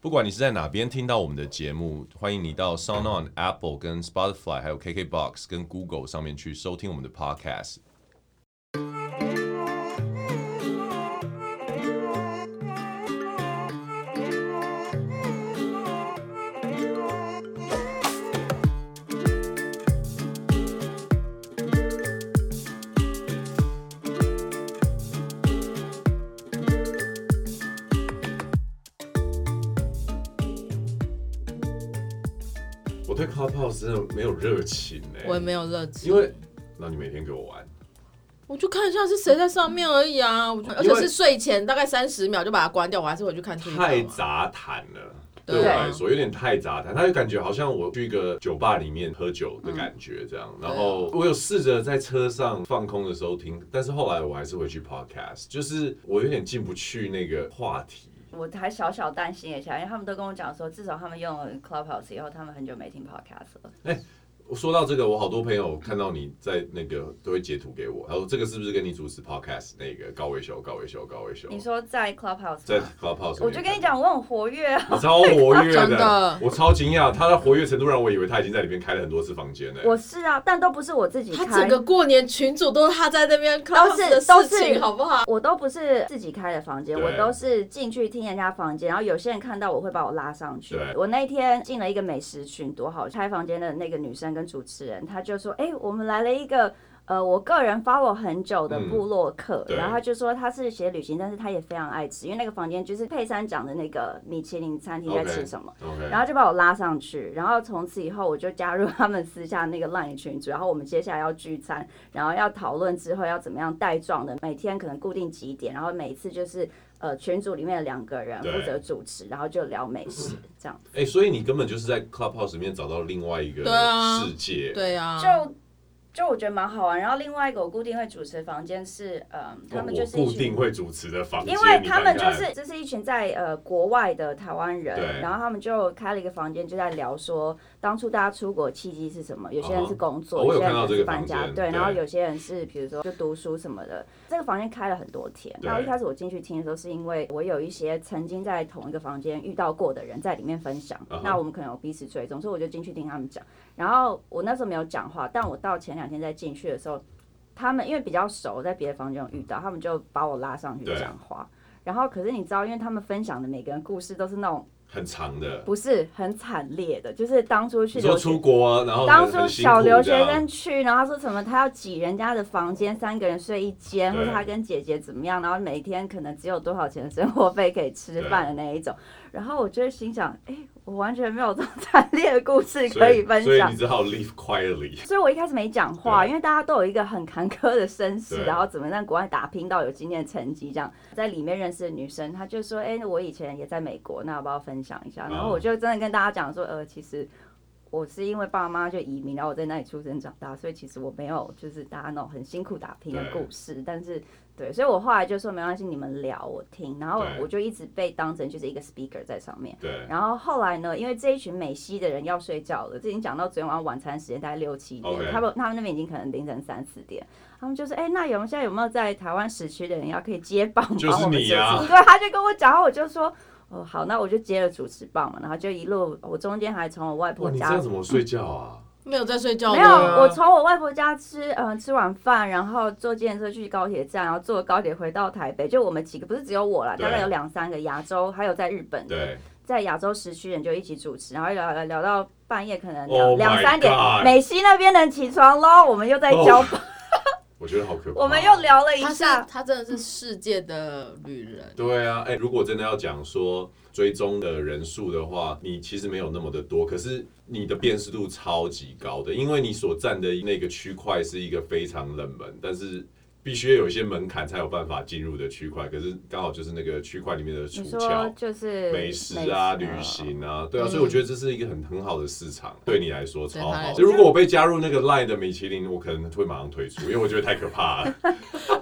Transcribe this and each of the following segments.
不管你是在哪边听到我们的节目，欢迎你到 SoundOn、Apple、跟 Spotify，还有 KKBox 跟 Google 上面去收听我们的 Podcast。真的没有热情哎，我也没有热情，因为那你每天给我玩，我就看一下是谁在上面而已啊，而且是睡前大概三十秒就把它关掉，我还是回去看。太杂谈了，对我来说有点太杂谈，他就感觉好像我去一个酒吧里面喝酒的感觉这样。然后我有试着在车上放空的时候听，但是后来我还是回去 Podcast，就是我有点进不去那个话题。我还小小担心一下，因为他们都跟我讲说，至少他们用了 Clubhouse 以后，他们很久没听 Podcast 了。说到这个，我好多朋友看到你在那个都会截图给我，他说这个是不是跟你主持 podcast 那个高维修、高维修、高维修？你说在 Clubhouse，在 Clubhouse，我就跟你讲，我很活跃啊，你超活跃的，的。我超惊讶，他的活跃程度让我以为他已经在里面开了很多次房间呢。我是啊，但都不是我自己开，他整个过年群主都是他在那边 Clubhouse 的事情，好不好？我都不是自己开的房间，我都是进去听人家房间，然后有些人看到我会把我拉上去。我那天进了一个美食群，多好，开房间的那个女生跟主持人，他就说：“哎、欸，我们来了一个呃，我个人 follow 很久的部落客，嗯、然后他就说他是写旅行，但是他也非常爱吃，因为那个房间就是佩珊讲的那个米其林餐厅在吃什么，okay, okay. 然后就把我拉上去，然后从此以后我就加入他们私下那个 line 群组，然后我们接下来要聚餐，然后要讨论之后要怎么样带状的，每天可能固定几点，然后每一次就是呃群组里面的两个人负责主持，然后就聊美食这样子。哎、欸，所以你根本就是在 Clubhouse 里面找到另外一个世界，对啊，就。就我觉得蛮好玩，然后另外一个我固定会主持的房间是，嗯，他们就是一群固定会主持的房间，因为他们就是这是一群在呃国外的台湾人，然后他们就开了一个房间，就在聊说当初大家出国契机是什么，有些人是工作，有些人是搬家，对，然后有些人是比如说就读书什么的。这个房间开了很多天，然后一开始我进去听的时候，是因为我有一些曾经在同一个房间遇到过的人在里面分享，那我们可能有彼此追踪，所以我就进去听他们讲。然后我那时候没有讲话，但我到前两天再进去的时候，他们因为比较熟，在别的房间有遇到，他们就把我拉上去讲话。然后可是你知道，因为他们分享的每个人故事都是那种。很长的，不是很惨烈的，就是当初去说出国，然后当初小留学生去，然后他说什么，他要挤人家的房间，三个人睡一间，或者他跟姐姐怎么样，然后每天可能只有多少钱的生活费可以吃饭的那一种。然后我就心想，哎、欸，我完全没有这么 惨烈的故事可以分享，所以，你只好 live quietly。所以我一开始没讲话，因为大家都有一个很坎坷的身世，然后怎么在国外打拼到有今天的成绩，这样在里面认识的女生，她就说，哎、欸，我以前也在美国，那要不要分享一下？然后我就真的跟大家讲说，呃，其实。我是因为爸妈就移民，然后我在那里出生长大，所以其实我没有就是大家那种很辛苦打拼的故事。但是，对，所以我后来就说没关系，你们聊我听。然后我就一直被当成就是一个 speaker 在上面。对。然后后来呢，因为这一群美西的人要睡觉了，这已经讲到昨天晚上晚餐时间大概六七点，Okay. 他们他们那边已经可能凌晨三四点。他们就说：“哎、欸，那有现在有没有在台湾时区的人要可以接棒帮我们？”就是你啊。对，他就跟我讲，然后我就说。哦，好，那我就接了主持棒嘛，然后就一路，我中间还从我外婆家。你这样怎么睡觉啊？没有在睡觉。没有，我从我外婆家吃，嗯、呃，吃晚饭，然后坐计程车去高铁站，然后坐高铁回到台北。就我们几个，不是只有我啦，大概有两三个亚洲，还有在日本在亚洲时区人就一起主持，然后聊聊聊到半夜，可能两两、oh、三点，美西那边人起床喽，我们又在交。Oh. 我觉得好可怕。我们又聊了一下，他，他真的是世界的旅人。对啊，哎、欸，如果真的要讲说追踪的人数的话，你其实没有那么的多，可是你的辨识度超级高的，因为你所占的那个区块是一个非常冷门，但是。必须有一些门槛才有办法进入的区块，可是刚好就是那个区块里面的出窍，就是美食啊、旅行啊，对啊，所以我觉得这是一个很很好的市场，对你来说超好。就如果我被加入那个 Line 的米其林，我可能会马上退出，因为我觉得太可怕了。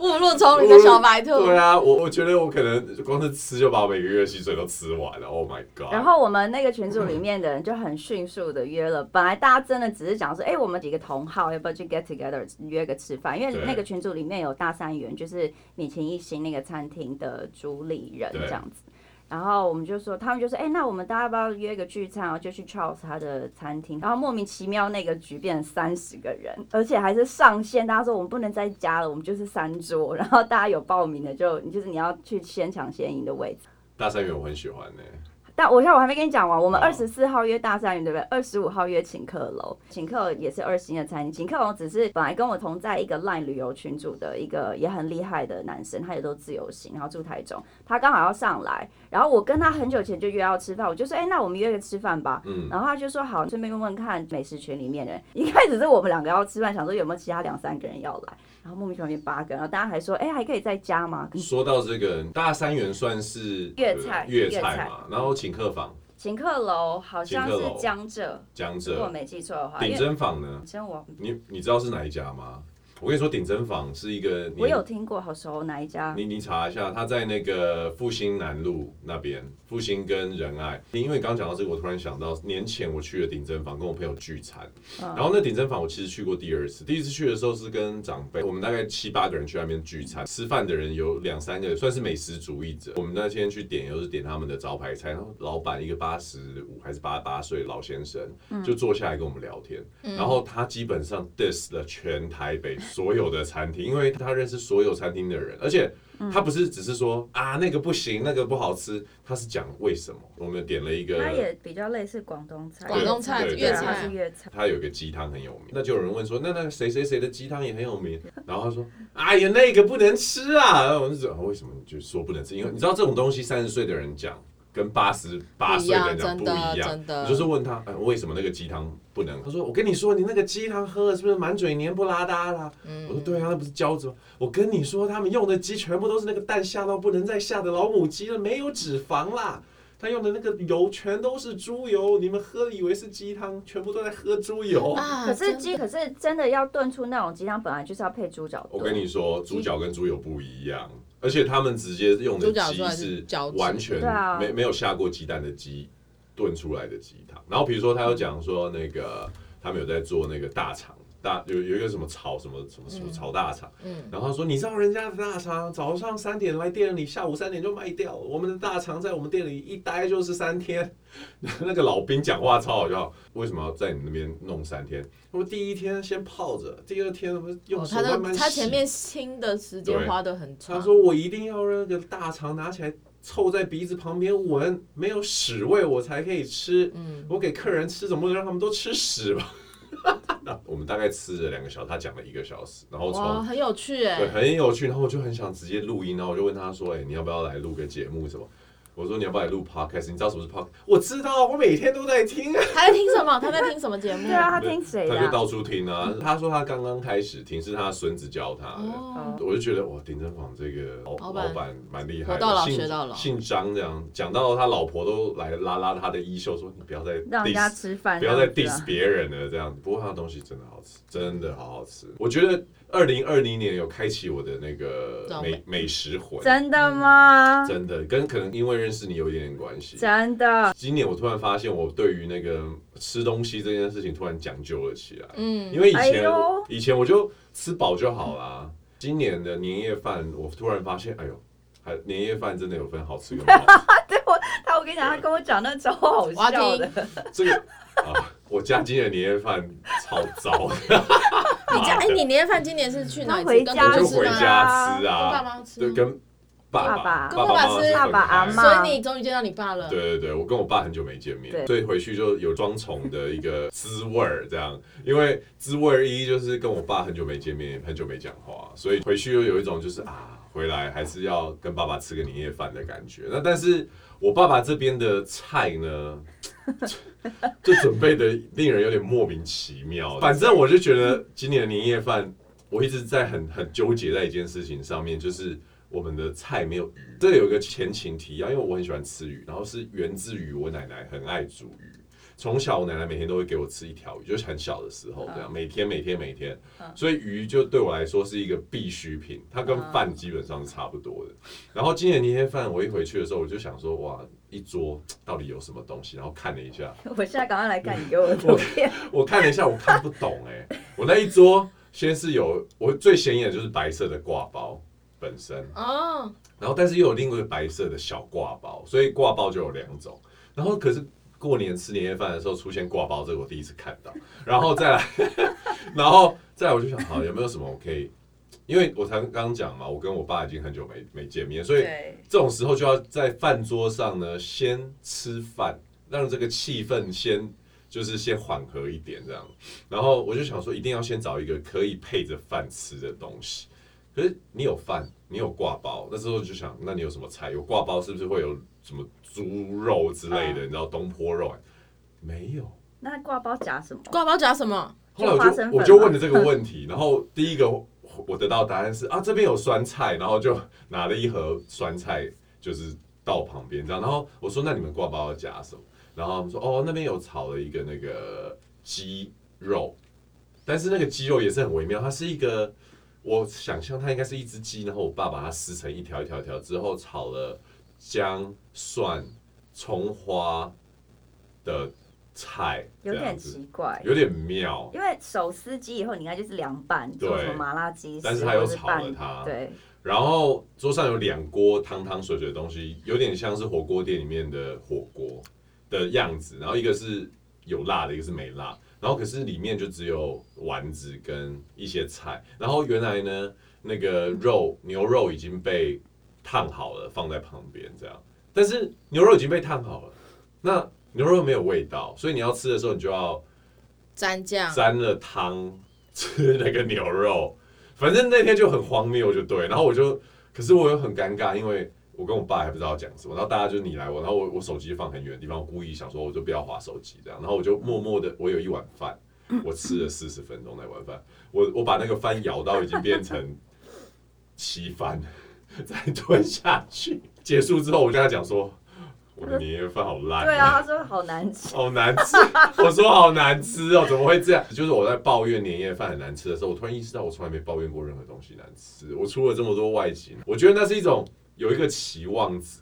误入丛林的小白兔。对啊，我我觉得我可能光是吃就把我每个月薪水都吃完了。Oh my god！然后我们那个群组里面的人就很迅速的约了，本来大家真的只是讲说，哎，我们几个同好要不要去 get together 约个吃饭？因为那个群组里面有。大三元就是米其林一星那个餐厅的主理人这样子，然后我们就说，他们就说，哎、欸，那我们大家要不要约一个聚餐？然后就去 Charles 他的餐厅，然后莫名其妙那个局变成三十个人，而且还是上线。大家说我们不能再加了，我们就是三桌，然后大家有报名的就，就是你要去先抢先赢的位置。大三元我很喜欢呢、欸。但我现在我还没跟你讲完，我们二十四号约大三元，对不对？二十五号约请客楼，请客也是二星的餐厅。请客楼只是本来跟我同在一个 LINE 旅游群组的一个也很厉害的男生，他也都自由行，然后住台中，他刚好要上来，然后我跟他很久前就约要吃饭，我就说，哎、欸，那我们约个吃饭吧。嗯。然后他就说好，顺便问问看美食群里面的人。一开始是我们两个要吃饭，想说有没有其他两三个人要来。然后莫名其妙变八个，然后大家还说，哎、欸，还可以再加吗？说到这个大三元算是粤菜，粤菜嘛，然后请客房。请客楼好像是江浙，江浙，如果没记错的话。鼎珍坊呢？我你你知道是哪一家吗？我跟你说，顶针坊是一个，我有听过，好熟，哪一家？你你查一下，他在那个复兴南路那边，复兴跟仁爱。因为刚刚讲到这个，我突然想到，年前我去了顶针坊，跟我朋友聚餐，嗯、然后那顶针坊我其实去过第二次，第一次去的时候是跟长辈，我们大概七八个人去那边聚餐，吃饭的人有两三个，算是美食主义者。我们那天去点，又是点他们的招牌菜，然后老板一个八十五还是八十八岁老先生，就坐下来跟我们聊天，嗯、然后他基本上 diss 了全台北。所有的餐厅，因为他认识所有餐厅的人，而且他不是只是说啊那个不行，那个不好吃，他是讲为什么。我们点了一个，他也比较类似广东菜，广东菜、粤菜是粤菜。他有个鸡汤很有名，那就有人问说，那那个谁谁谁的鸡汤也很有名，然后他说，哎呀那个不能吃啊，然后我就说为什么你就说不能吃？因为你知道这种东西三十岁的人讲。跟八十八岁的人讲不一样，真的，你就是问他，哎，为什么那个鸡汤不能？他说，我跟你说，你那个鸡汤喝了是不是满嘴黏不拉哒啦？嗯、我说对啊，那不是胶质吗？我跟你说，他们用的鸡全部都是那个蛋下到不能再下的老母鸡了，没有脂肪啦。他用的那个油全都是猪油，你们喝以为是鸡汤，全部都在喝猪油。啊、可是鸡，可是真的要炖出那种鸡汤，本来就是要配猪脚。我跟你说，猪脚跟猪油不一样。而且他们直接用的鸡是完全没没有下过鸡蛋的鸡炖出来的鸡汤。然后比如说他有讲说那个他们有在做那个大肠。大有有一个什么炒什么什么什么炒大肠，嗯，然后他说，你知道人家的大肠早上三点来店里，下午三点就卖掉，我们的大肠在我们店里一待就是三天。那个老兵讲话超好笑，为什么要在你那边弄三天？我第一天先泡着，第二天用手慢慢洗。他前面清的时间花的很长。他说我一定要让那个大肠拿起来凑在鼻子旁边闻，没有屎味我才可以吃。嗯，我给客人吃，总不能让他们都吃屎吧？那我们大概吃了两个小时，他讲了一个小时，然后从很有趣哎，对，很有趣，然后我就很想直接录音，然后我就问他说，哎，你要不要来录个节目什么？我说你要不要来录 podcast？你知道什么是 podcast？我知道，我每天都在听。他在听什么？他在听什么节目？对啊，他听谁？他就到处听啊。他说他刚刚开始听，是他孙子教他的。我就觉得哇，鼎珍坊这个老老板蛮厉害的，姓姓张这样。讲到他老婆都来拉拉他的衣袖，说你不要再让人家吃饭，不要再 diss 别人了这样。不过他的东西真的好吃，真的好好吃。我觉得。二零二零年有开启我的那个美美食魂，真的吗？真的，跟可能因为认识你有一点点关系。真的，今年我突然发现，我对于那个吃东西这件事情突然讲究了起来。嗯，因为以前以前我就吃饱就好啦。今年的年夜饭，我突然发现，哎呦，还年夜饭真的有分好吃跟不好吃。对我，他我跟你讲，他跟我讲那超好笑的。这个啊。我家今年年夜饭超糟。你家 哎，你年夜饭今年是去哪？回家就回家吃啊，跟爸妈吃，对，跟爸爸、跟爸爸吃，爸爸阿妈。所以你终于见到你爸了。对对对，我跟我爸很久没见面，所以回去就有装宠的一个滋味儿，这样。因为滋味儿一就是跟我爸很久没见面，很久没讲话，所以回去又有一种就是啊，回来还是要跟爸爸吃个年夜饭的感觉。那但是我爸爸这边的菜呢？就准备的令人有点莫名其妙。反正我就觉得今年的年夜饭，我一直在很很纠结在一件事情上面，就是我们的菜没有鱼。这有一个前情提要，因为我很喜欢吃鱼，然后是源自于我奶奶很爱煮鱼。从小我奶奶每天都会给我吃一条鱼，就是很小的时候这样，每天每天每天。所以鱼就对我来说是一个必需品，它跟饭基本上是差不多的。然后今年年夜饭我一回去的时候，我就想说哇。一桌到底有什么东西？然后看了一下，我现在赶快来看你给我的图片。我看了一下，我看不懂哎、欸。我那一桌先是有我最显眼的就是白色的挂包，本身哦，然后但是又有另外一个白色的小挂包，所以挂包就有两种。然后可是过年吃年夜饭的时候出现挂包，这个我第一次看到。然后再来，然后再来我就想，好有没有什么我可以？因为我才刚刚讲嘛，我跟我爸已经很久没没见面，所以这种时候就要在饭桌上呢，先吃饭，让这个气氛先就是先缓和一点这样。然后我就想说，一定要先找一个可以配着饭吃的东西。可是你有饭，你有挂包，那时候就想，那你有什么菜？有挂包是不是会有什么猪肉之类的？你知道东坡肉？没有。那挂包夹什么？挂包夹什么？后来我就我就问了这个问题，然后第一个。我得到答案是啊，这边有酸菜，然后就拿了一盒酸菜，就是到旁边这样。然后我说，那你们挂包要夹什么？然后他们说哦，那边有炒了一个那个鸡肉，但是那个鸡肉也是很微妙，它是一个我想象它应该是一只鸡，然后我爸把它撕成一条一条一条之后炒了姜蒜葱花的。菜有点奇怪，有点妙，因为手撕鸡以后，你应该就是凉拌，做什么麻辣鸡，但是他又炒了它，对。然后桌上有两锅汤汤水水的东西，有点像是火锅店里面的火锅的样子。然后一个是有辣的，一个是没辣。然后可是里面就只有丸子跟一些菜。然后原来呢，那个肉牛肉已经被烫好了，放在旁边这样。但是牛肉已经被烫好了，那。牛肉没有味道，所以你要吃的时候，你就要沾酱，沾了汤吃那个牛肉。反正那天就很荒谬，就对。然后我就，可是我又很尴尬，因为我跟我爸还不知道讲什么。然后大家就你来我，然后我我手机放很远的地方，我故意想说我就不要划手机这样。然后我就默默的，我有一碗饭，我吃了四十分钟那碗饭，我我把那个饭舀到已经变成稀饭，再吞下去。结束之后，我跟他讲说。我的年夜饭好烂啊。对啊，他说好难吃，好难吃。我说好难吃哦，怎么会这样？就是我在抱怨年夜饭很难吃的时候，我突然意识到我从来没抱怨过任何东西难吃。我出了这么多外景，我觉得那是一种有一个期望值，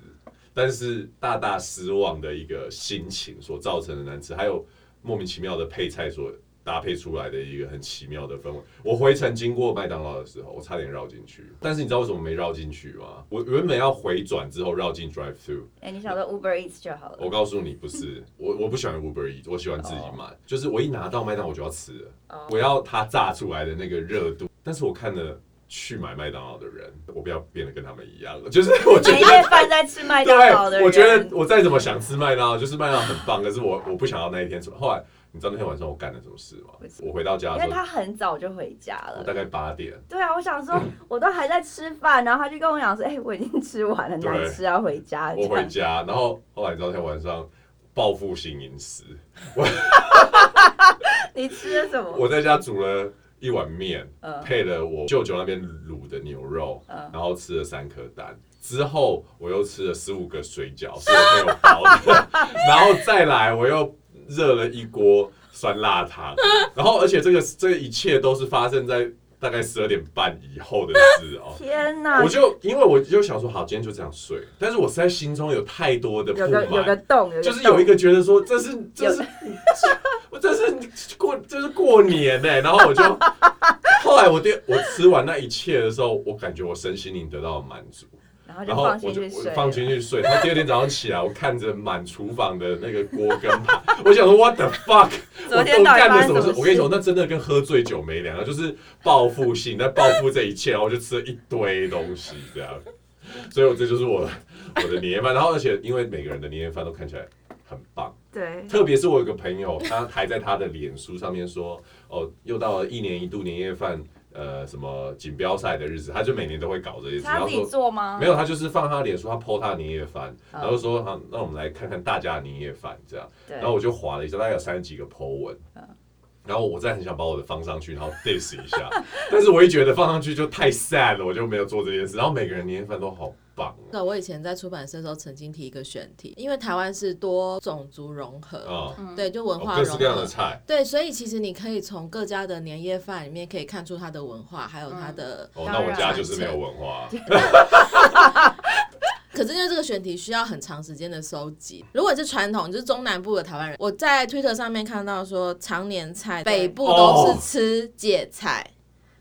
但是大大失望的一个心情所造成的难吃，还有莫名其妙的配菜所。搭配出来的一个很奇妙的氛围。我回程经过麦当劳的时候，我差点绕进去，但是你知道为什么没绕进去吗？我原本要回转之后绕进 drive through。哎，你想说 Uber Eats 就好了。我告诉你，不是，我我不喜欢 Uber Eats，我喜欢自己买。Oh. 就是我一拿到麦当劳我就要吃了，oh. 我要它炸出来的那个热度。但是我看了去买麦当劳的人，我不要变得跟他们一样了。就是 我觉得年夜饭在吃麦当劳的人，我觉得我再怎么想吃麦当劳，就是麦当劳很棒，可是我我不想要那一天吃。后来。你知道那天晚上我干了什么事吗？我回到家，因为他很早就回家了，大概八点。对啊，我想说，我都还在吃饭，然后他就跟我讲说：“哎、欸，我已经吃完了，难吃要回家。”我回家，然后后来你知道那天晚上报复性饮食，你吃了什么？我在家煮了一碗面，配了我舅舅那边卤的牛肉，然后吃了三颗蛋，之后我又吃了十五个水饺，是我朋友包的，然后再来我又。热了一锅酸辣汤，然后而且这个这一切都是发生在大概十二点半以后的事哦。天哪！我就因为我就想说，好，今天就这样睡。但是我实在心中有太多的不满，有个洞，就是有一个觉得说，这是这是 我这是过这是过年呢。然后我就 后来我第我吃完那一切的时候，我感觉我身心灵得到了满足。然后我就我放进去睡，然后第二天早上起来，我看着满厨房的那个锅跟盘，我想说 What the fuck？我都干了什么事？我跟你说，那真的跟喝醉酒没两样，就是报复性，在报复这一切，然后我就吃了一堆东西，这样。所以，我这就是我我的年夜饭。然后，而且因为每个人的年夜饭都看起来很棒，对。特别是我有个朋友，他还在他的脸书上面说：“哦，又到了一年一度年夜饭。”呃，什么锦标赛的日子，他就每年都会搞这些事。他自己做吗？没有，他就是放他脸书，他 po 他的年夜饭，然后说好，那我们来看看大家的年夜饭这样。然后我就划了一下，大概有三十几个 po 文。然后我再很想把我的放上去，然后 diss 一下，但是我一觉得放上去就太 sad 了，我就没有做这件事。然后每个人年夜饭都好。那我以前在出版社的时候，曾经提一个选题，因为台湾是多种族融合，哦、对，就文化融合，各式各样的菜，对，所以其实你可以从各家的年夜饭里面可以看出它的文化，还有它的。哦，那我家就是没有文化。可是因为这个选题需要很长时间的收集，如果是传统，就是中南部的台湾人，我在推特上面看到说，常年菜北部都是吃芥菜。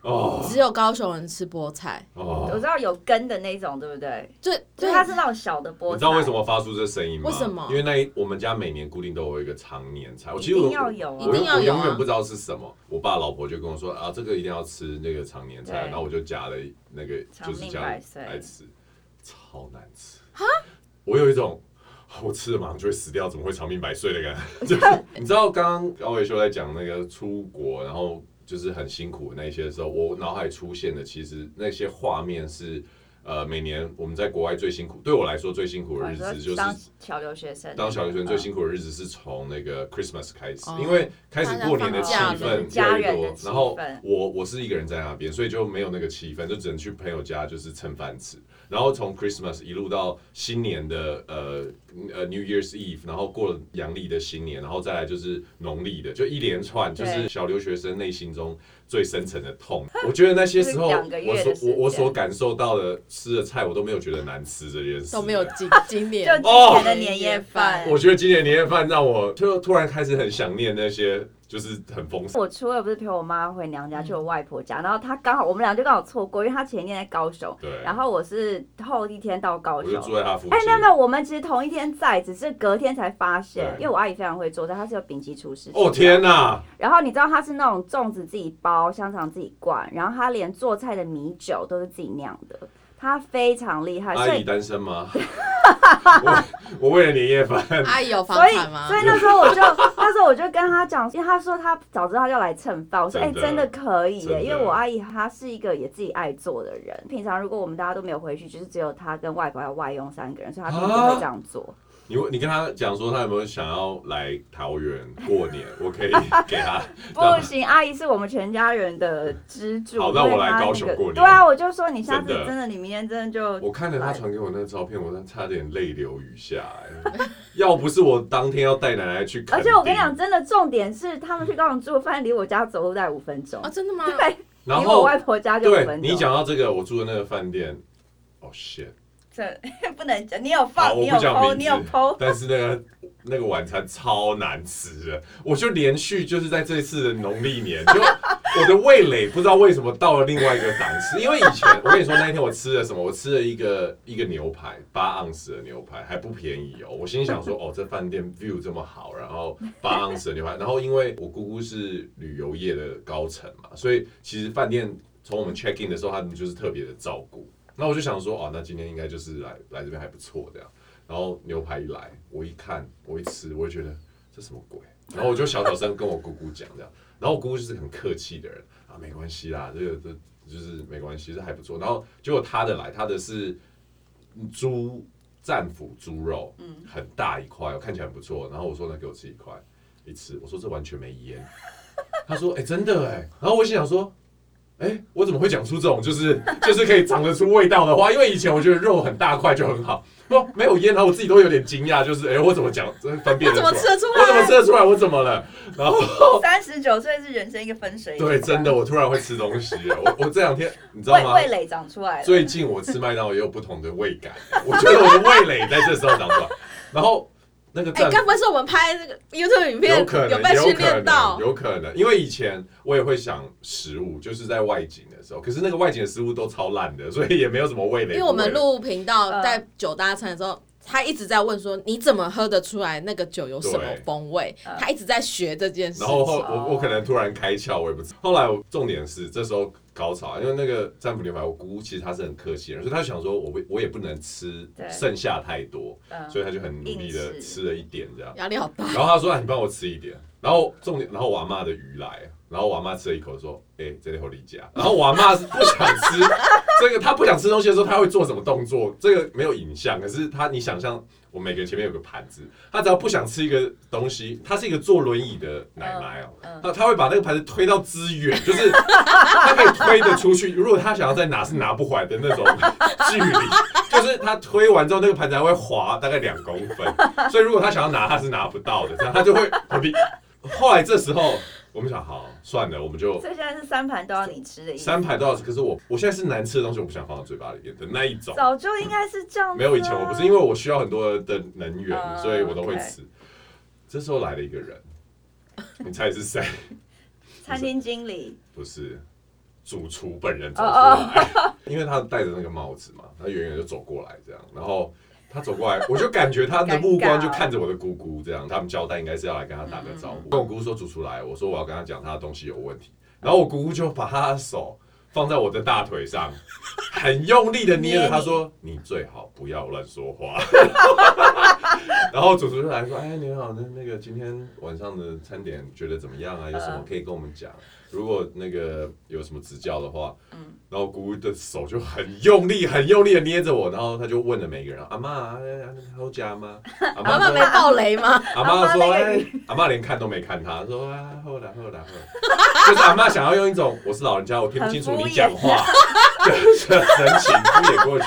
哦，只有高雄人吃菠菜。哦，我知道有根的那种，对不对？对，就它是那种小的菠菜。你知道为什么发出这声音吗？为什么？因为那一我们家每年固定都有一个常年菜，我其实一定要有，一定要有。我永远不知道是什么。我爸老婆就跟我说啊，这个一定要吃那个常年菜，然后我就夹了那个就是这样来吃，超难吃。哈？我有一种 我吃了马上就会死掉，怎么会长命百岁的感觉？就是 你知道刚刚高伟修在讲那个出国，然后。就是很辛苦的那些时候，我脑海出现的其实那些画面是，呃，每年我们在国外最辛苦，对我来说最辛苦的日子就是当小留学生。当小留学生最辛苦的日子是从那个 Christmas 开始，因为开始过年的气氛越来越多，然后我我是一个人在那边，所以就没有那个气氛，就只能去朋友家就是蹭饭吃。然后从 Christmas 一路到新年的呃呃 New Year's Eve，然后过了阳历的新年，然后再来就是农历的，就一连串就是小留学生内心中最深层的痛。我觉得那些时候 我所我我所感受到的吃的菜，我都没有觉得难吃这件事，都没有今今 年就今年的年夜饭。我觉得今年年夜饭让我就突然开始很想念那些。就是很丰盛。我初二不是陪我妈回娘家，去我外婆家，然后她刚好我们俩就刚好错过，因为她前一天在高雄，对，然后我是后一天到高雄，我就住在她附近。哎，没有没有，我们其实同一天在，只是隔天才发现，因为我阿姨非常会做菜，她是有丙级厨师。哦天哪！然后你知道她是那种粽子自己包，香肠自己灌，然后她连做菜的米酒都是自己酿的。他非常厉害。阿姨单身吗？我我为了年夜饭。阿姨有房产吗？所以所以那时候我就 那时候我就跟他讲，因为他说他早知道要来蹭饭，我说哎真、欸、真的可以耶，因为我阿姨她是一个也自己爱做的人。平常如果我们大家都没有回去，就是只有他跟外婆还有外佣三个人，所以他平时会这样做。你你跟他讲说他有没有想要来桃园过年？我可以 给他。不行，阿姨是我们全家人的支柱。好，那我来高雄过年。对啊，我就说你下次真的，你明天真的就。我看了他传给我那个照片，我差点泪流雨下。要不是我当天要带奶奶去，而且我跟你讲，真的重点是他们去高雄住饭店离我家走路大概五分钟啊，真的吗？对，然后离我外婆家就五分钟。你讲到这个，我住的那个饭店，哦，shit。这 不能讲，你有放，你有 PO，你有 PO，但是那个那个晚餐超难吃的，我就连续就是在这次的农历年，就我的味蕾不知道为什么到了另外一个档次，因为以前我跟你说那一天我吃了什么，我吃了一个一个牛排，八盎司的牛排还不便宜哦，我心想说哦，这饭店 view 这么好，然后八盎司的牛排，然后因为我姑姑是旅游业的高层嘛，所以其实饭店从我们 check in 的时候，他们就是特别的照顾。那我就想说，哦，那今天应该就是来来这边还不错这样。然后牛排一来，我一看，我一吃，我就觉得这什么鬼？然后我就小小声跟我姑姑讲这样。然后我姑姑就是很客气的人啊，没关系啦，这个这就是没关系，这还不错。然后结果他的来，他的是猪战斧猪肉，嗯，很大一块，看起来很不错。然后我说，那给我吃一块，一吃，我说这完全没烟。他说，哎、真的哎。然后我心想说。哎、欸，我怎么会讲出这种就是 就是可以尝得出味道的话？因为以前我觉得肉很大块就很好，不没有腌，然后我自己都有点惊讶，就是哎、欸，我怎么讲分辨得出来？我怎么吃得出来？我怎么吃得出来？我怎么了？然后三十九岁是人生一个分水岭。对，真的，我突然会吃东西了。我我这两天你知道吗？味蕾长出来了。最近我吃麦当劳也有不同的味感，我觉得我的味蕾在这时候长出来，然后。那个哎，该不会是我们拍那个 YouTube 影片有可能有被训练到？有可能，因为以前我也会想食物，就是在外景的时候，可是那个外景的食物都超烂的，所以也没有什么味蕾。因为我们录频道在酒搭餐的时候，他一直在问说：“你怎么喝得出来那个酒有什么风味？”他一直在学这件事。然后后我我可能突然开窍，我也不知道。后来我重点是这时候。高潮，因为那个战斧牛排，我姑姑其实他是很客气的人，所以他就想说我我也不能吃剩下太多，所以他就很努力的吃了一点这样，压力好大。然后他说：“啊，你帮我吃一点。”然后重点，然后我阿嬷的鱼来，然后我阿嬷吃了一口说：“哎、欸，这里好离家。”然后我阿嬷是不想吃这个，她不想吃东西的时候，她会做什么动作？这个没有影像，可是她你想象。我每个人前面有个盘子，她只要不想吃一个东西，她是一个坐轮椅的奶奶哦，那他会把那个盘子推到支远，就是她可以推得出去。如果她想要再拿，是拿不回来的那种距离，就是他推完之后，那个盘子还会滑大概两公分，所以如果他想要拿，他是拿不到的，这样他就会后来这时候。我们想，好算了，我们就。所以现在是三盘都要你吃的意思。三盘都要吃，可是我我现在是难吃的东西，我不想放到嘴巴里面的那一种。早就应该是这样、啊。没有以前我不是，因为我需要很多的能源，呃、所以我都会吃。这时候来了一个人，你猜是谁？餐厅经理。不是，主厨本人走出来，因为他戴着那个帽子嘛，他远远就走过来这样，然后他走过来，我就感觉他的目光就看着我的姑姑这样，他们交代应该是要来跟他打个招呼。跟我姑姑说主厨来，我说我要跟他讲他的东西有问题，然后我姑姑就把他的手放在我的大腿上，很用力的捏着，他说你最好不要乱说话。然后主厨就来说，哎，你好，那那个今天晚上的餐点觉得怎么样啊？有什么可以跟我们讲？如果那个有什么指教的话，嗯，然后姑姑的手就很用力、很用力的捏着我，然后他就问了每个人：“阿妈，好假吗？”阿妈没爆雷吗？阿妈说：“哎，阿妈连看都没看他，说啊，后来后来后来，就是阿妈想要用一种我是老人家，我听不清楚你讲话的神情敷衍过去。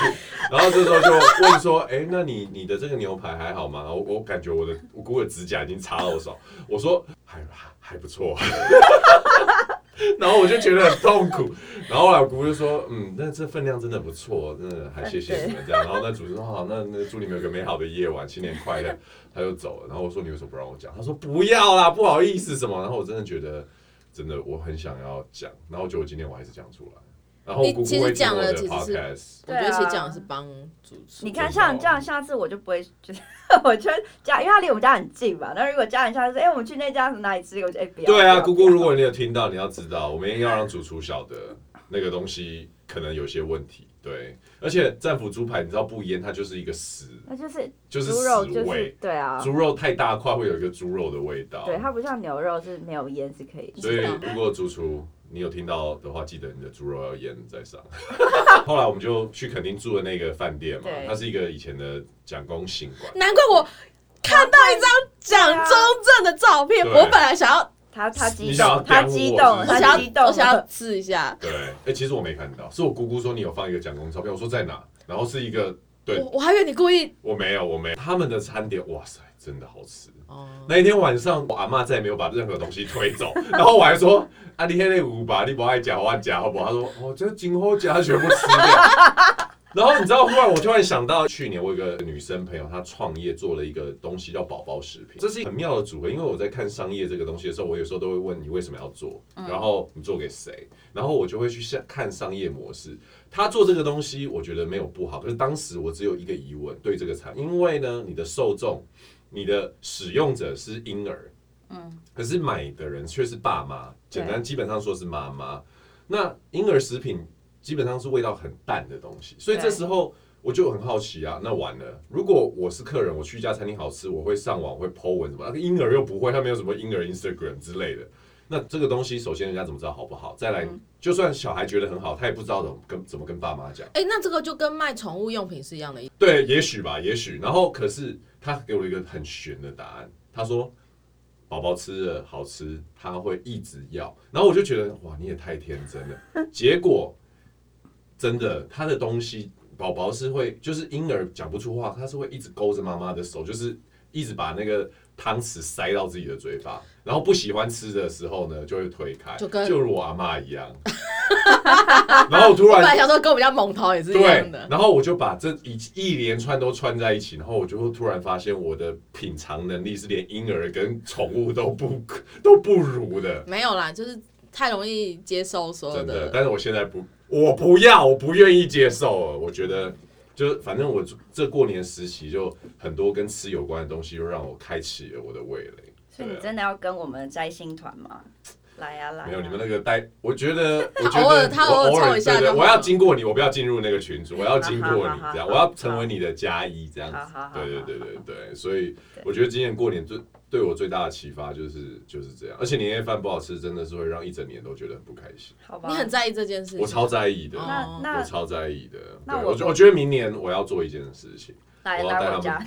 然后这时候就问说：哎，那你你的这个牛排还好吗？我我感觉我的我姑姑的指甲已经插到我手，我说还还还不错。” 然后我就觉得很痛苦，然后后来我老姑就说：“嗯，那这分量真的不错，真的还谢谢你们这样。”然后那主持人说：“好，那那祝你们有个美好的夜晚，新年快乐。”他就走了。然后我说：“你为什么不让我讲？”他说：“不要啦，不好意思什么。”然后我真的觉得，真的我很想要讲，然后结果今天我还是讲出来。然后姑姑其实讲了，其实是我觉得其实讲的是帮主持。你看像这样，下次我就不会就是我就家，因为他离我们家很近嘛。那如果家人下次说，哎，我们去那家哪里吃？我就哎不要。对啊，姑姑，如果你有听到，你要知道，我们应该要让主厨晓得那个东西可能有些问题。对，而且战斧猪排，你知道不腌它就是一个死，那就是就是死味。对啊，猪肉太大块会有一个猪肉的味道。对，它不像牛肉是没有腌是可以。所以如果主厨。你有听到的话，记得你的猪肉要腌再上。后来我们就去垦丁住的那个饭店嘛，它是一个以前的蒋公行馆。难怪我看到一张蒋中正的照片，我本来想要他他激动，他激动，他激动，我想要试一下。对，哎，其实我没看到，是我姑姑说你有放一个蒋公照片，我说在哪？然后是一个，对，我还以为你故意。我没有，我没有。他们的餐点，哇塞，真的好吃。那一天晚上，我阿妈再也没有把任何东西推走，然后我还说。啊，你那五把，你不爱夹，我夹好不好？他说，哦，这今后夹全部吃掉。然后你知道，忽然我突然想到，去年我有个女生朋友，她创业做了一个东西叫宝宝食品，这是一个很妙的组合。因为我在看商业这个东西的时候，我有时候都会问你为什么要做，然后你做给谁，然后我就会去看商业模式。他做这个东西，我觉得没有不好，可是当时我只有一个疑问，对这个产，因为呢，你的受众，你的使用者是婴儿。嗯，可是买的人却是爸妈，简单基本上说是妈妈。那婴儿食品基本上是味道很淡的东西，所以这时候我就很好奇啊，那完了，如果我是客人，我去一家餐厅好吃，我会上网会 po 文什么，那个婴儿又不会，他没有什么婴儿 Instagram 之类的。那这个东西，首先人家怎么知道好不好？再来，就算小孩觉得很好，他也不知道怎么跟怎么跟爸妈讲。哎，那这个就跟卖宠物用品是一样的。对，也许吧，也许。然后可是他给我一个很悬的答案，他说。宝宝吃了好吃，他会一直要，然后我就觉得哇，你也太天真了。结果真的，他的东西，宝宝是会，就是婴儿讲不出话，他是会一直勾着妈妈的手，就是一直把那个汤匙塞到自己的嘴巴，然后不喜欢吃的时候呢，就会推开，就跟就如我阿妈一样。然后突然，我本来想说跟我们家蒙桃也是一样的。然后我就把这一一连串都串在一起，然后我就突然发现我的品尝能力是连婴儿跟宠物都不 都不如的。没有啦，就是太容易接受所有的。真的，但是我现在不，我不要，我不愿意接受。我觉得，就反正我这过年实习就很多跟吃有关的东西，又让我开启了我的味蕾。所以你真的要跟我们摘星团吗？来呀来！没有你们那个带，我觉得，我觉得 他偶尔凑一下，对，我要经过你，我不要进入那个群组，我要经过你这样，我要成为你的加一这样子，对对对对对，所以我觉得今年过年最对我最大的启发就是就是这样，而且年夜饭不好吃，真的是会让一整年都觉得很不开心。好吧，你很在意这件事情，我超在意的，我超在意的。那我我觉得明年我要做一件事情。来来我家，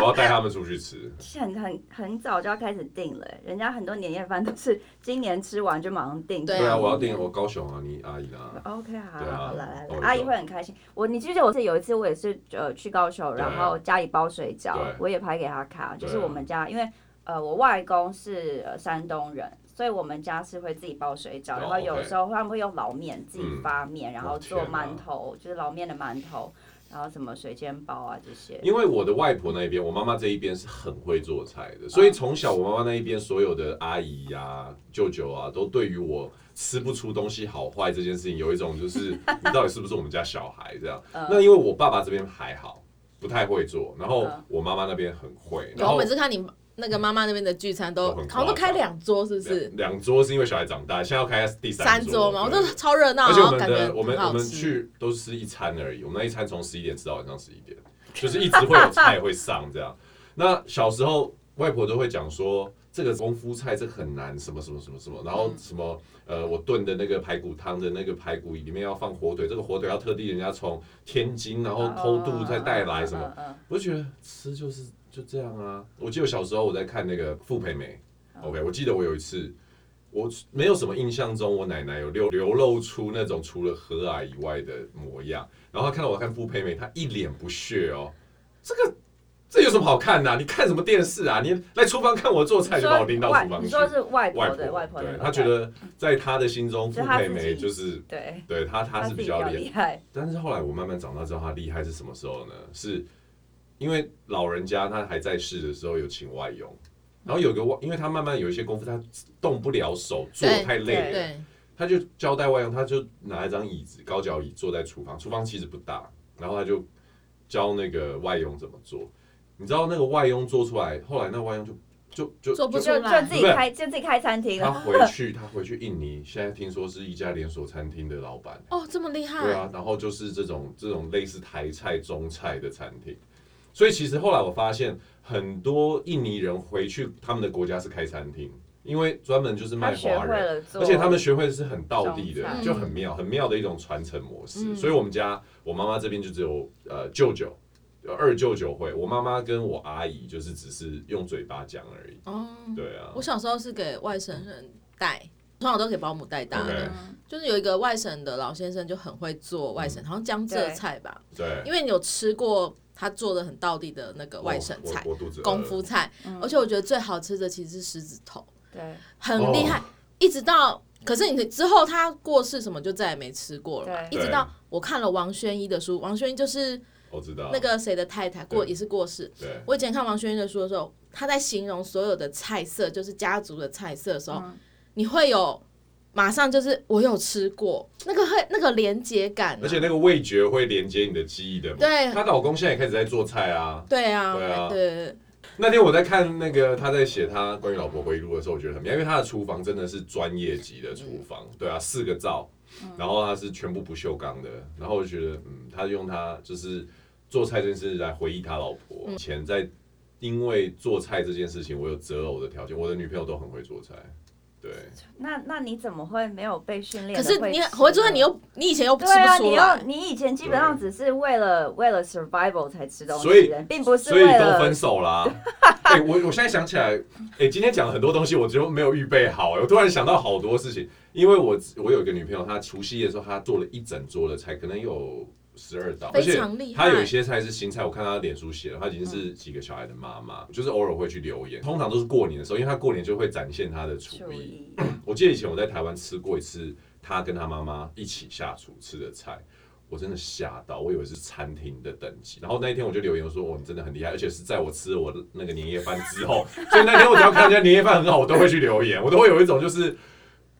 我要带他们出去吃。很很很早就要开始订了，人家很多年夜饭都是今年吃完就马上订。对啊，我要订我高雄啊，你阿姨啦？OK，好，好，来来来，阿姨会很开心。我你记不记得我是有一次我也是呃去高雄，然后家里包水饺，我也拍给他看，就是我们家因为呃我外公是山东人，所以我们家是会自己包水饺，然后有时候他们会用老面自己发面，然后做馒头，就是老面的馒头。然后什么水煎包啊这些。因为我的外婆那边，我妈妈这一边是很会做菜的，所以从小我妈妈那一边所有的阿姨呀、啊、舅舅啊，都对于我吃不出东西好坏这件事情有一种就是你到底是不是我们家小孩这样。那因为我爸爸这边还好，不太会做，然后我妈妈那边很会。然后我每次看你。那个妈妈那边的聚餐都好像都开两桌，是不是？两桌是因为小孩长大，现在要开第三桌嘛？我都超热闹，而且我们的我们我们去都是吃一餐而已，我们那一餐从十一点吃到晚上十一点，就是一直会有菜会上这样。那小时候外婆都会讲说，这个功夫菜这很难，什么什么什么什么，然后什么呃，我炖的那个排骨汤的那个排骨里面要放火腿，这个火腿要特地人家从天津然后偷渡再带来什么，我就觉得吃就是。就这样啊！我记得小时候我在看那个傅培梅，OK，我记得我有一次，我没有什么印象中，我奶奶有流流露出那种除了和蔼以外的模样，然后她看到我看傅培梅，她一脸不屑哦，这个这有什么好看的啊？你看什么电视啊？你来厨房看我做菜，就把我拎到厨房去。你说是外婆，外婆，外婆，对，她觉得在她的心中，傅培梅就是对，对她她是比较厉害。但是后来我慢慢长大，知道她厉害是什么时候呢？是。因为老人家他还在世的时候有请外佣，然后有个外，因为他慢慢有一些功夫，他动不了手，做太累了，他就交代外佣，他就拿一张椅子，高脚椅坐在厨房，厨房其实不大，然后他就教那个外佣怎么做。你知道那个外佣做出来，后来那个外佣就就就做不出来，就自己开就自己开餐厅了。他回去他回去印尼，现在听说是一家连锁餐厅的老板。哦，这么厉害。对啊，然后就是这种这种类似台菜中菜的餐厅。所以其实后来我发现，很多印尼人回去他们的国家是开餐厅，因为专门就是卖华人，而且他们学会的是很道地的，就很妙，很妙的一种传承模式。所以我们家我妈妈这边就只有呃舅舅、二舅舅会，我妈妈跟我阿姨就是只是用嘴巴讲而已。哦，对啊。我小时候是给外省人带，通常都给保姆带大的，就是有一个外省的老先生就很会做外省，好像江浙菜吧。对，因为你有吃过。他做的很道地的那个外省菜，功夫菜，而且我觉得最好吃的其实是狮子头，对，很厉害。一直到，可是你之后他过世什么就再也没吃过了嘛。一直到我看了王轩一的书，王轩一就是我知道那个谁的太太过也是过世。我以前看王轩一的书的时候，他在形容所有的菜色，就是家族的菜色的时候，你会有。马上就是我有吃过那个会那个连接感，而且那个味觉会连接你的记忆的。对，她老公现在也开始在做菜啊。对啊，对啊，对。那天我在看那个他在写他关于老婆回忆录的时候，我觉得很妙，因为他的厨房真的是专业级的厨房。对啊，四个灶，然后他是全部不锈钢的。然后我就觉得，嗯，他用他就是做菜这件事来回忆他老婆以前在，因为做菜这件事情，我有择偶的条件，我的女朋友都很会做菜。对，那那你怎么会没有被训练？可是你回之后，你又你以前又吃不出来。对啊，你又你以前基本上只是为了为了 survival 才吃东西，所以并不是所以都分手啦。哎，我我现在想起来，哎，今天讲了很多东西，我就没有预备好。我突然想到好多事情，因为我我有一个女朋友，她除夕夜的时候，她做了一整桌的菜，可能有。十二道，而且他有一些菜是新菜，我看他脸书写的，他已经是几个小孩的妈妈，就是偶尔会去留言，通常都是过年的时候，因为他过年就会展现他的厨艺。我记得以前我在台湾吃过一次，他跟他妈妈一起下厨吃的菜，我真的吓到，我以为是餐厅的等级。然后那一天我就留言说：“哦，你真的很厉害！”而且是在我吃了我的那个年夜饭之后，所以那天我只要看人家年夜饭很好，我都会去留言，我都会有一种就是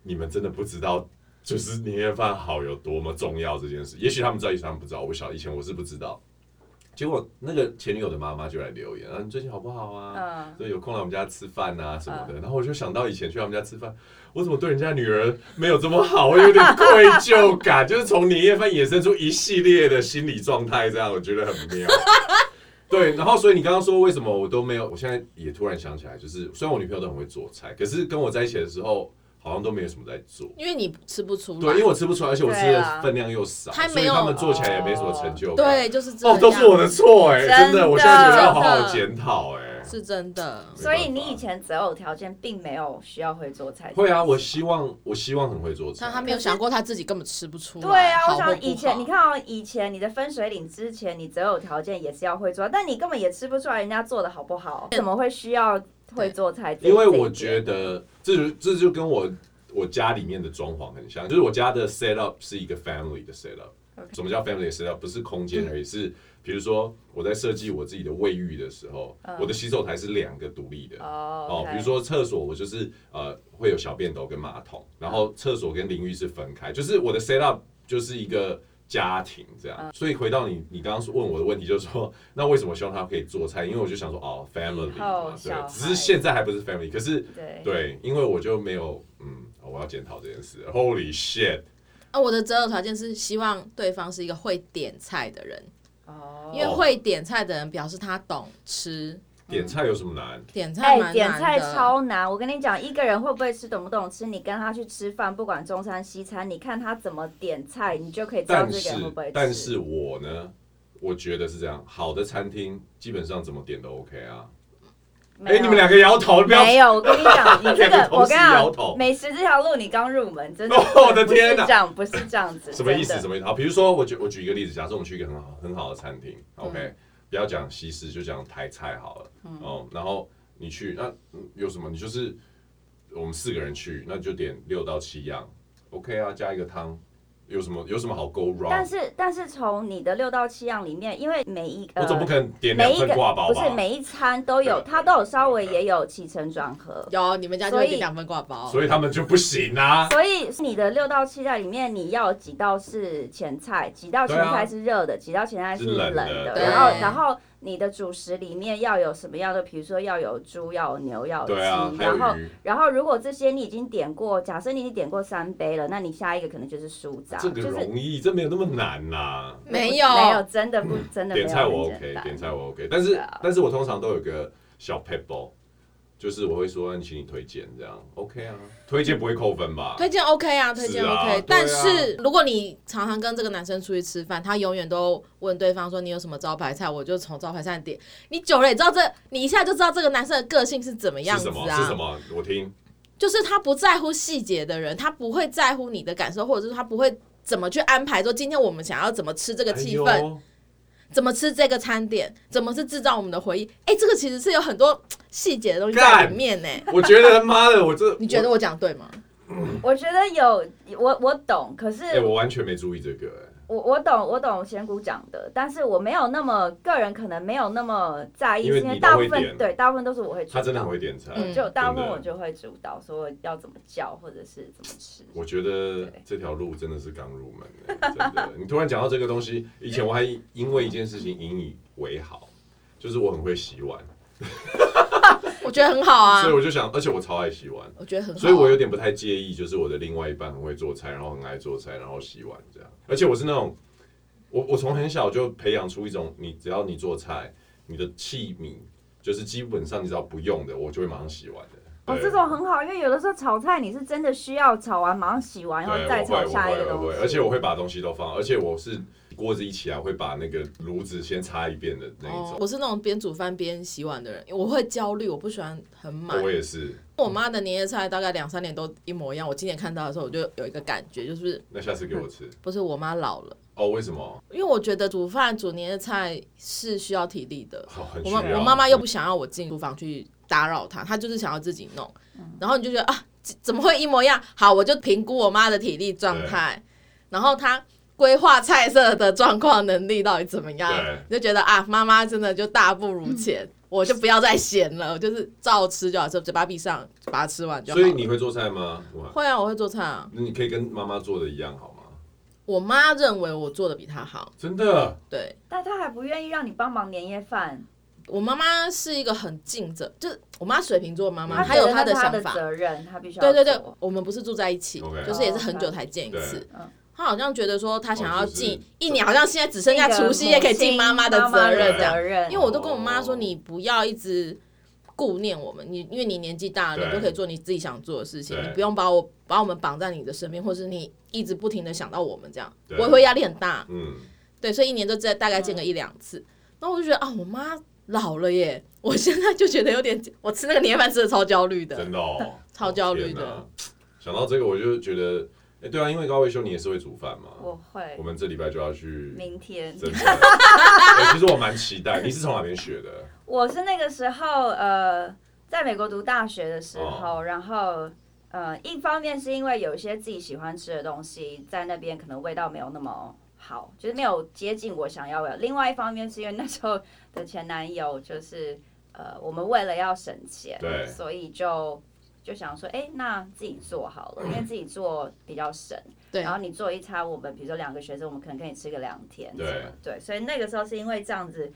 你们真的不知道。就是年夜饭好有多么重要这件事，也许他们知道，也许他们不知道。我小以前我是不知道，结果那个前女友的妈妈就来留言啊，你最近好不好啊？所以有空来我们家吃饭啊什么的。然后我就想到以前去他们家吃饭，我怎么对人家女儿没有这么好？我有点愧疚感，就是从年夜饭衍生出一系列的心理状态，这样我觉得很妙。对，然后所以你刚刚说为什么我都没有？我现在也突然想起来，就是虽然我女朋友都很会做菜，可是跟我在一起的时候。好像都没有什么在做，因为你吃不出来。对，因为我吃不出来，而且我吃的分量又少，所以他们做起来也没什么成就感。对，就是这样。哦，都是我的错哎，真的，我现在觉得要好好检讨哎，是真的。所以你以前择偶条件并没有需要会做菜。会啊，我希望我希望很会做菜。但他没有想过他自己根本吃不出来。对啊，我想以前你看哦，以前你的分水岭之前，你择偶条件也是要会做，但你根本也吃不出来人家做的好不好，怎么会需要会做菜？因为我觉得这就这就跟我。我家里面的装潢很像，就是我家的 set up 是一个 family 的 set up，什么叫 family setup？不是空间而已，是比如说我在设计我自己的卫浴的时候，嗯、我的洗手台是两个独立的。哦，oh. 比如说厕所，我就是呃会有小便斗跟马桶，然后厕所跟淋浴是分开，就是我的 setup 就是一个家庭这样。嗯、所以回到你你刚刚问我的问题，就是说那为什么希望他可以做菜？因为我就想说哦，family 嘛，对，只是现在还不是 family，可是对对，因为我就没有嗯，我要检讨这件事。Holy shit！啊，我的择偶条件是希望对方是一个会点菜的人，哦，因为会点菜的人表示他懂吃。点菜有什么难？点菜哎，点菜超难。我跟你讲，一个人会不会吃，懂不懂吃，你跟他去吃饭，不管中餐西餐，你看他怎么点菜，你就可以知道这个人会不会吃。但是我呢，我觉得是这样，好的餐厅基本上怎么点都 OK 啊。哎，你们两个摇头，不要没有。我跟你讲，你这个我跟你讲，美食这条路你刚入门，真的。我的天哪，这样不是这样子。什么意思？什么意思？好，比如说我举我举一个例子，假设我们去一个很好很好的餐厅，OK，不要讲西式，就讲台菜好了。哦，然后你去那有什么？你就是我们四个人去，那就点六到七样，OK 啊，加一个汤。有什么有什么好 go wrong？但是但是从你的六到七样里面，因为每一个我总不可能点两份挂包吧？不是每一餐都有，它都有稍微也有起承转合。有你们家就点两份挂包，所以他们就不行啊。所以你的六到七菜里面，你要几道是前菜，几道前菜是热的，几道前菜是冷的，然后然后。你的主食里面要有什么样的？比如说要有猪，要有牛，要有鸡。啊、然后，然后如果这些你已经点过，假设你已经点过三杯了，那你下一个可能就是蔬菜。这个容易，这没有那么难呐、啊。没有，没有，真的不，真的没有。点菜我 OK，点菜我 OK，但是，啊、但是我通常都有个小撇步。就是我会说，请你推荐这样，OK 啊？推荐不会扣分吧？推荐 OK 啊，推荐 OK。但是如果你常常跟这个男生出去吃饭，他永远都问对方说，你有什么招牌菜，我就从招牌菜点。你久了也知道这，你一下就知道这个男生的个性是怎么样子啊？是什么？我听。就是他不在乎细节的人，他不会在乎你的感受，或者是他不会怎么去安排说今天我们想要怎么吃这个气氛。哎怎么吃这个餐点？怎么是制造我们的回忆？哎，这个其实是有很多 细节的东西在里面呢。我觉得他妈的，我这 你觉得我讲对吗？我觉得有，我我懂，可是哎，我完全没注意这个。我我懂，我懂仙姑讲的，但是我没有那么个人，可能没有那么在意，因为大部分对大部分都是我会主导。他真的很会点菜，嗯、就大部分我就会主导，说要怎么叫或者是怎么吃。我觉得这条路真的是刚入门，真的。你突然讲到这个东西，以前我还因为一件事情引以为豪，就是我很会洗碗。我觉得很好啊，所以我就想，而且我超爱洗碗，我觉得很好，所以我有点不太介意，就是我的另外一半很会做菜，然后很爱做菜，然后洗碗这样。而且我是那种，我我从很小就培养出一种，你只要你做菜，你的器皿就是基本上你只要不用的，我就会马上洗完的。哦，这种很好，因为有的时候炒菜你是真的需要炒完马上洗完，然后再炒下一个东西。而且我会把东西都放，而且我是。锅子一起来会把那个炉子先擦一遍的那一种。哦、我是那种边煮饭边洗碗的人，我会焦虑，我不喜欢很满。我也是。我妈的年夜菜大概两三年都一模一样。我今年看到的时候，我就有一个感觉，就是那下次给我吃。嗯、不是我妈老了哦？为什么？因为我觉得煮饭煮年夜菜是需要体力的。哦、我妈我妈妈又不想要我进厨房去打扰她，她就是想要自己弄。嗯、然后你就觉得啊，怎么会一模一样？好，我就评估我妈的体力状态，然后她。规划菜色的状况能力到底怎么样？你就觉得啊，妈妈真的就大不如前，嗯、我就不要再嫌了，我就是照吃就好，就嘴巴闭上把它吃完就好。所以你会做菜吗？会啊，我会做菜啊。那你可以跟妈妈做的一样好吗？我妈认为我做的比她好，真的。对，但她还不愿意让你帮忙年夜饭。我妈妈是一个很尽责，就是我妈水瓶座妈妈，她有她的想法，责任她必须要。对对对，我们不是住在一起，Okay. 就是也是很久才见一次。嗯。他好像觉得说，他想要尽一年，好像现在只剩下除夕夜可以尽妈妈的责任这样。因为我都跟我妈说，你不要一直顾念我们，你因为你年纪大了，你就可以做你自己想做的事情，你不用把我把我们绑在你的身边，或是你一直不停的想到我们这样，我也会压力很大。嗯，对，所以一年都在大概见个一两次。然后我就觉得啊，我妈老了耶，我现在就觉得有点，我吃那个年夜饭吃的超焦虑的，真的哦，超焦虑的。想到这个，我就觉得。哎，对啊，因为高维修你也是会煮饭嘛。我会。我们这礼拜就要去。明天。真的。其实我蛮期待。你是从哪边学的？我是那个时候呃，在美国读大学的时候，然后呃，一方面是因为有一些自己喜欢吃的东西在那边可能味道没有那么好，就是没有接近我想要的。另外一方面是因为那时候的前男友就是呃，我们为了要省钱，对，所以就就想说，哎、欸，那自己做好了，因为自己做比较省。对，然后你做一餐，我们比如说两个学生，我们可能可以吃个两天。对，对，所以那个时候是因为这样子。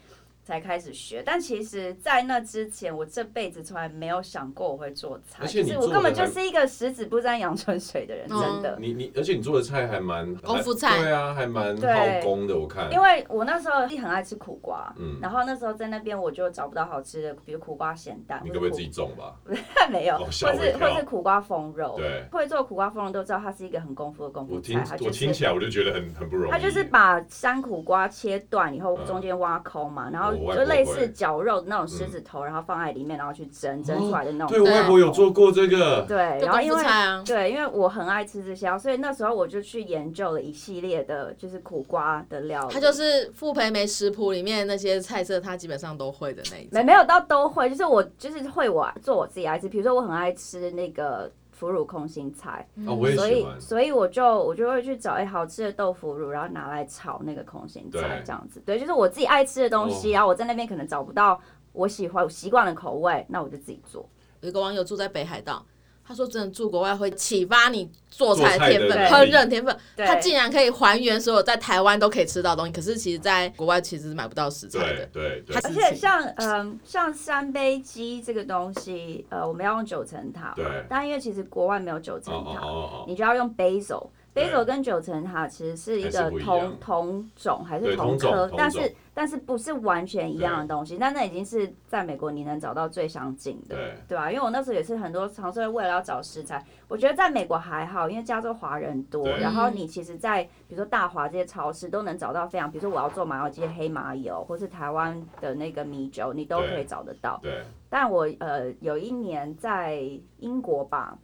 才开始学，但其实，在那之前，我这辈子从来没有想过我会做菜。而且我根本就是一个十指不沾阳春水的人，真的。你你，而且你做的菜还蛮功夫菜，对啊，还蛮耗工的。我看，因为我那时候很爱吃苦瓜，嗯，然后那时候在那边我就找不到好吃的，比如苦瓜咸蛋。你可不可以自己种吧？没有，或是或是苦瓜风肉。对，会做苦瓜风肉都知道它是一个很功夫的功夫菜。我听我听起来我就觉得很很不容易。它就是把山苦瓜切断以后，中间挖空嘛，然后就类似。绞肉的那种狮子头，然后放在里面，然后去蒸，蒸出来的那种。对，我外婆有做过这个。对，然后因为对，因为我很爱吃这些，所以那时候我就去研究了一系列的，就是苦瓜的料理。它就是傅培梅食谱里面那些菜色，他基本上都会的那一种。没没有到都会，就是我就是会我做我自己爱吃，比如说我很爱吃那个。腐乳空心菜，哦、我也喜欢。所以所以我就我就会去找哎、欸、好吃的豆腐乳，然后拿来炒那个空心菜这样子。对，对，就是我自己爱吃的东西，然后我在那边可能找不到我喜欢习惯的口味，那我就自己做。有一个网友住在北海道。他说：“真的住国外会启发你做菜的天分、烹饪天分。他竟然可以还原所有在台湾都可以吃到东西，可是其实在国外其实是买不到食材的。对对。而且像嗯像三杯鸡这个东西，呃，我们要用九层塔。对。但因为其实国外没有九层塔，你就要用 basil。Basil 跟九层塔其实是一个同同种还是同科，但是。”但是不是完全一样的东西，但那已经是在美国你能找到最相近的，对，对吧？因为我那时候也是很多尝试为了要找食材，我觉得在美国还好，因为加州华人多，然后你其实，在比如说大华这些超市都能找到非常，比如说我要做麻油鸡、黑麻油，或是台湾的那个米酒，你都可以找得到。对。但我呃有一年在英国吧，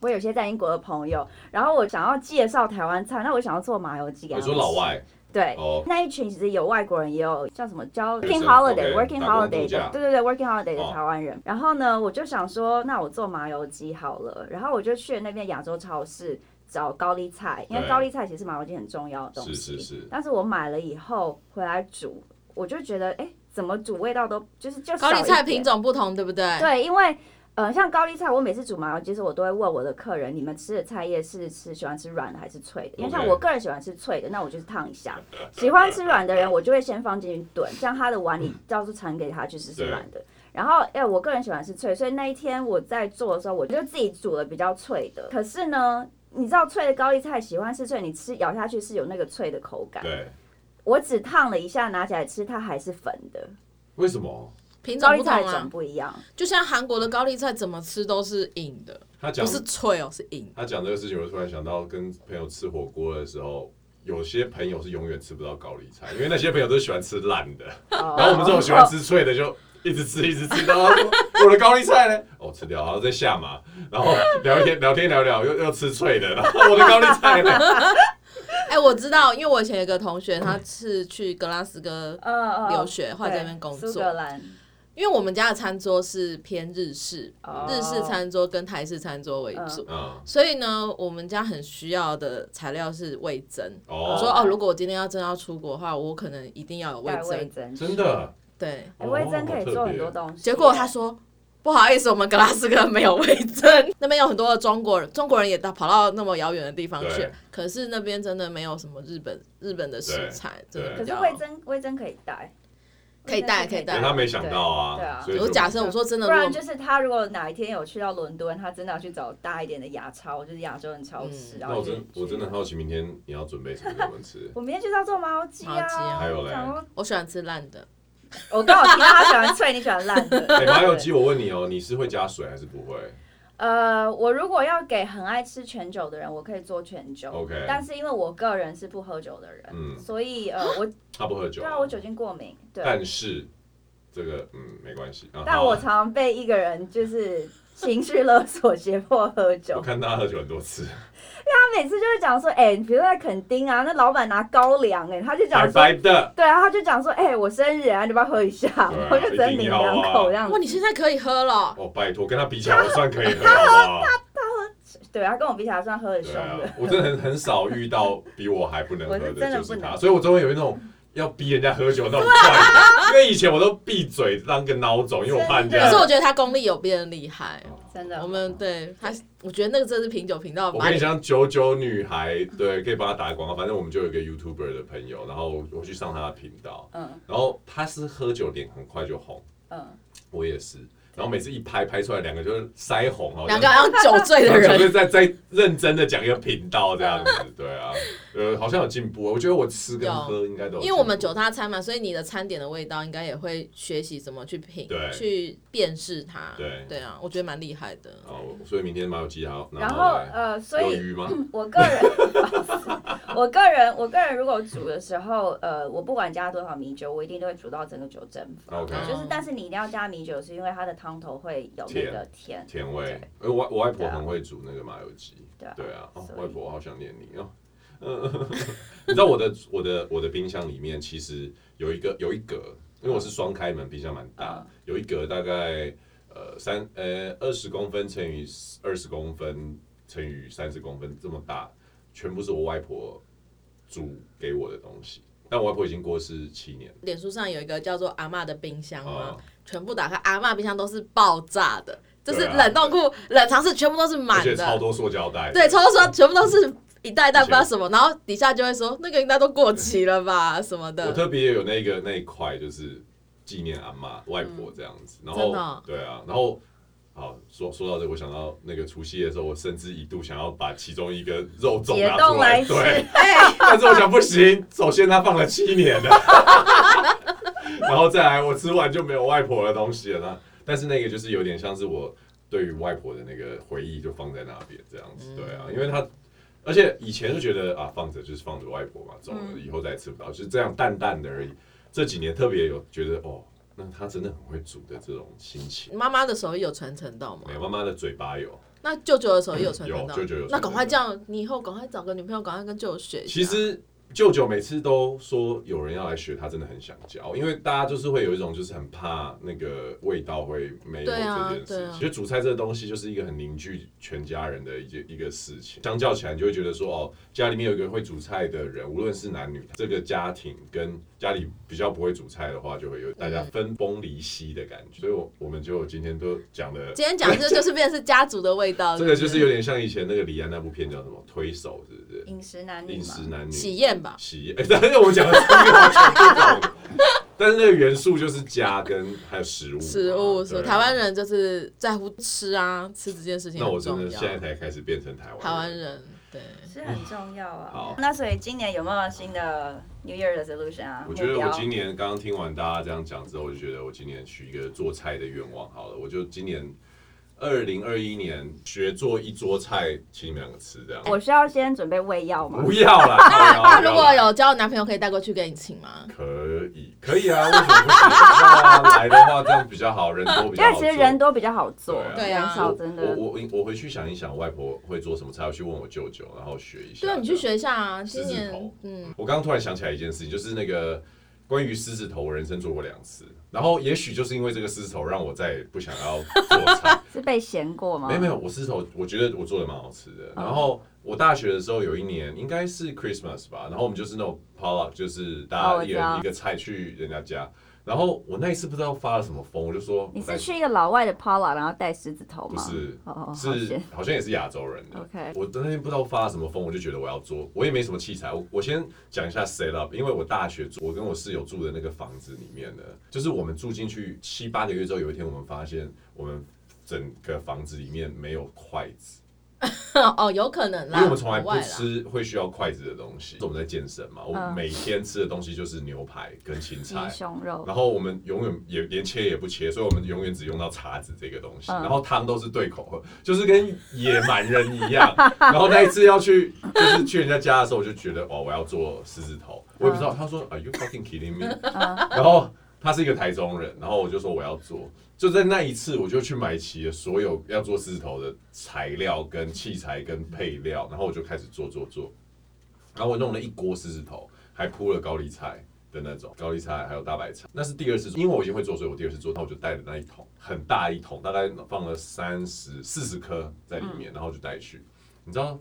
我有些在英国的朋友，然后我想要介绍台湾菜，那我想要做麻油鸡给他们。你说老外？对，oh. 那一群其实有外国人，也有叫什么叫 working holiday，working holiday 的，对对对，working holiday 的台湾人。Oh. 然后呢，我就想说，那我做麻油鸡好了。然后我就去了那边亚洲超市找高丽菜，因为高丽菜其实是麻油鸡很重要的东西。是是是。但是我买了以后回来煮，我就觉得，哎，怎么煮味道都就是就高丽菜品种不同，对不对？对，因为。呃，像高丽菜，我每次煮麻油鸡时，我都会问我的客人，你们吃的菜叶是吃喜欢吃软的还是脆的？因为像我个人喜欢吃脆的，那我就是烫一下。喜欢吃软的人，我就会先放进去炖，这样他的碗里到时候盛给他就是是软的。然后，哎，我个人喜欢吃脆，所以那一天我在做的时候，我就自己煮了比较脆的。可是呢，你知道脆的高丽菜喜欢吃脆，你吃咬下去是有那个脆的口感。对。我只烫了一下，拿起来吃，它还是粉的。为什么？品种不同啊，不一样。就像韩国的高丽菜，怎么吃都是硬的，他讲不是脆哦，是硬。他讲这个事情，我突然想到，跟朋友吃火锅的时候，有些朋友是永远吃不到高丽菜，因为那些朋友都喜欢吃烂的，然后我们这种喜欢吃脆的，就一直吃一直吃。然后我的 高丽菜呢？哦，吃掉，然后再下嘛，然后聊天聊天聊聊，又又吃脆的，然后 我的高丽菜呢？哎，我知道，因为我以前有个同学，他是去格拉斯哥留学，或者在那边工作。因为我们家的餐桌是偏日式，oh. 日式餐桌跟台式餐桌为主，uh. 所以呢，我们家很需要的材料是味增。Oh. 我说哦，如果我今天要真要出国的话，我可能一定要有味噌。真的？对，味增可以做很多东西。结果他说不好意思，我们格拉斯哥没有味增，那边有很多的中国人，中国人也到跑到那么遥远的地方去，可是那边真的没有什么日本日本的食材，真的。可是味增味增可以带。可以带，可以带。他没想到啊。对啊。我假设我说真的，不然就是他如果哪一天有去到伦敦，他真的要去找大一点的亚超，就是亚洲人超市。那我真我真的好奇，明天你要准备什么给我们吃？我明天就是要做麻油鸡啊。还有嘞。我喜欢吃烂的。我刚好听到他喜欢脆，你喜欢烂的。哎，麻油鸡，我问你哦，你是会加水还是不会？呃，我如果要给很爱吃全酒的人，我可以做全酒。OK。但是因为我个人是不喝酒的人，嗯，所以呃，我 他不喝酒，对啊，我酒精过敏。对。但是。这个嗯没关系，但我常常被一个人就是情绪勒索，胁迫喝酒。我看他喝酒很多次，他每次就会讲说，哎、欸，比如说在垦丁啊，那老板拿高粱，哎，他就讲说，白白的对啊，他就讲说，哎、欸，我生日啊，你要不要喝一下？啊、我就只能抿两口这样子。哇，你现在可以喝了？哦，拜托，跟他比起来，我算 可以喝了。他喝，他他喝对，他跟我比起来算喝很凶的。啊、我真的很很少遇到比我还不能喝的，就是他。所以我终于有一种要逼人家喝酒那种坏，因为以前我都闭嘴当个孬种，因为我怕人家。可是我觉得他功力有别人厉害。真的，我们对他，我觉得那个真是品酒频道。我跟你讲，九九女孩，对，可以帮他打个广告。反正我们就有一个 YouTuber 的朋友，然后我去上他的频道，嗯，然后他是喝酒脸很快就红，嗯，我也是。然后每次一拍拍出来，两个就是腮红哦，两个好像酒醉的人，就是在在认真的讲一个频道这样子，对啊，呃，好像有进步。我觉得我吃跟喝应该都有，因为我们酒他餐嘛，所以你的餐点的味道应该也会学习怎么去品，对，去辨识它，对对啊，我觉得蛮厉害的。哦，所以明天蛮有记号。然后呃，所以 我个人，我个人，我个人如果煮的时候，呃，我不管加多少米酒，我一定都会煮到整个酒蒸发。OK，就是但是你一定要加米酒，是因为它的。汤头会有那个甜甜味，而我我外婆很会煮那个麻油鸡，对啊，外婆我好想念你哦。你知道我的我的我的冰箱里面其实有一个有一格，因为我是双开门，冰箱蛮大，有一格大概呃三呃二十公分乘以二十公分乘以三十公分这么大，全部是我外婆煮给我的东西。但我外婆已经过世七年。脸书上有一个叫做阿嬷的冰箱吗？全部打开，阿嬷冰箱都是爆炸的，就是冷冻库、冷藏室全部都是满的，超多塑胶袋。对，超多塑，全部都是一袋一袋不知道什么，然后底下就会说那个应该都过期了吧什么的。我特别有那个那一块，就是纪念阿嬷、外婆这样子。然后，对啊，然后。好，说说到这个，我想到那个除夕的时候，我甚至一度想要把其中一个肉粽拿出来，来对，但是我想不行，首先它放了七年了，然后再来我吃完就没有外婆的东西了呢。但是那个就是有点像是我对于外婆的那个回忆，就放在那边这样子，对啊，因为它，而且以前就觉得啊，放着就是放着外婆嘛，走了以后再也吃不到，就是这样淡淡的而已。这几年特别有觉得哦。那他真的很会煮的这种心情。妈妈的手艺有传承到吗？没有，妈妈的嘴巴有。那舅舅的手艺有传承到？有，舅舅有。那赶快这样，你以后赶快找个女朋友，赶快跟舅舅学。其实。舅舅每次都说有人要来学，他真的很想教，因为大家就是会有一种就是很怕那个味道会没有这件事。其实煮菜这个东西就是一个很凝聚全家人的一件一个事情。相较起来，你就会觉得说哦，家里面有一个会煮菜的人，无论是男女，这个家庭跟家里比较不会煮菜的话，就会有大家分崩离析的感觉。所以，我我们就今天都讲的，今天讲的就是变成是家族的味道。这个就是有点像以前那个李安那部片叫什么《推手》，是不是？饮食男女，饮食男女，喜宴吧。喜宴，但是我们讲的是完全不同，但是那个元素就是家跟还有食物，食物是台湾人就是在乎吃啊，吃这件事情。那我真的现在才开始变成台湾台湾人，对，是很重要啊。好，那所以今年有没有新的 New Year resolution 啊？我觉得我今年刚刚听完大家这样讲之后，我就觉得我今年许一个做菜的愿望好了，我就今年。二零二一年学做一桌菜，请你们两个吃这样。我需要先准备胃药吗？不要 啦。那如果有交男朋友可以带过去给你请吗？可以，可以啊。为什么不行？来的话这样比较好，人多比较好。因为其实人多比较好做，对啊。真的。我我我回去想一想，外婆会做什么菜，要去问我舅舅，然后学一下。对啊，你去学一下啊。今年，嗯。我刚刚突然想起来一件事情，就是那个。关于狮子头，我人生做过两次，然后也许就是因为这个狮子头，让我再也不想要做菜。是被嫌过吗？没有没有，我狮子头我觉得我做的蛮好吃的。然后我大学的时候有一年应该是 Christmas 吧，然后我们就是那种 potluck，就是大家一人一个菜去人家家。然后我那一次不知道发了什么疯，我就说你是去一个老外的 parlor，然后带狮子头吗？不是，是好像也是亚洲人的。OK，我那天不知道发了什么疯，我就觉得我要做，我也没什么器材。我我先讲一下 set up，因为我大学住我跟我室友住的那个房子里面呢，就是我们住进去七八个月之后，有一天我们发现我们整个房子里面没有筷子。哦，有可能啦，因为我们从来不吃会需要筷子的东西。我们在健身嘛，我们每天吃的东西就是牛排跟青菜、胸肉，然后我们永远也连切也不切，所以我们永远只用到叉子这个东西。然后汤都是对口喝，就是跟野蛮人一样。然后那一次要去，就是去人家家的时候，我就觉得哦，我要做狮子头，我也不知道。他说，Are you fucking kidding me？然后他是一个台中人，然后我就说我要做。就在那一次，我就去买齐了所有要做狮子头的材料、跟器材、跟配料，然后我就开始做做做。然后我弄了一锅狮子头，还铺了高丽菜的那种高丽菜，还有大白菜。那是第二次做，因为我已经会做，所以我第二次做，那我就带着那一桶很大一桶，大概放了三十四十颗在里面，然后就带去。你知道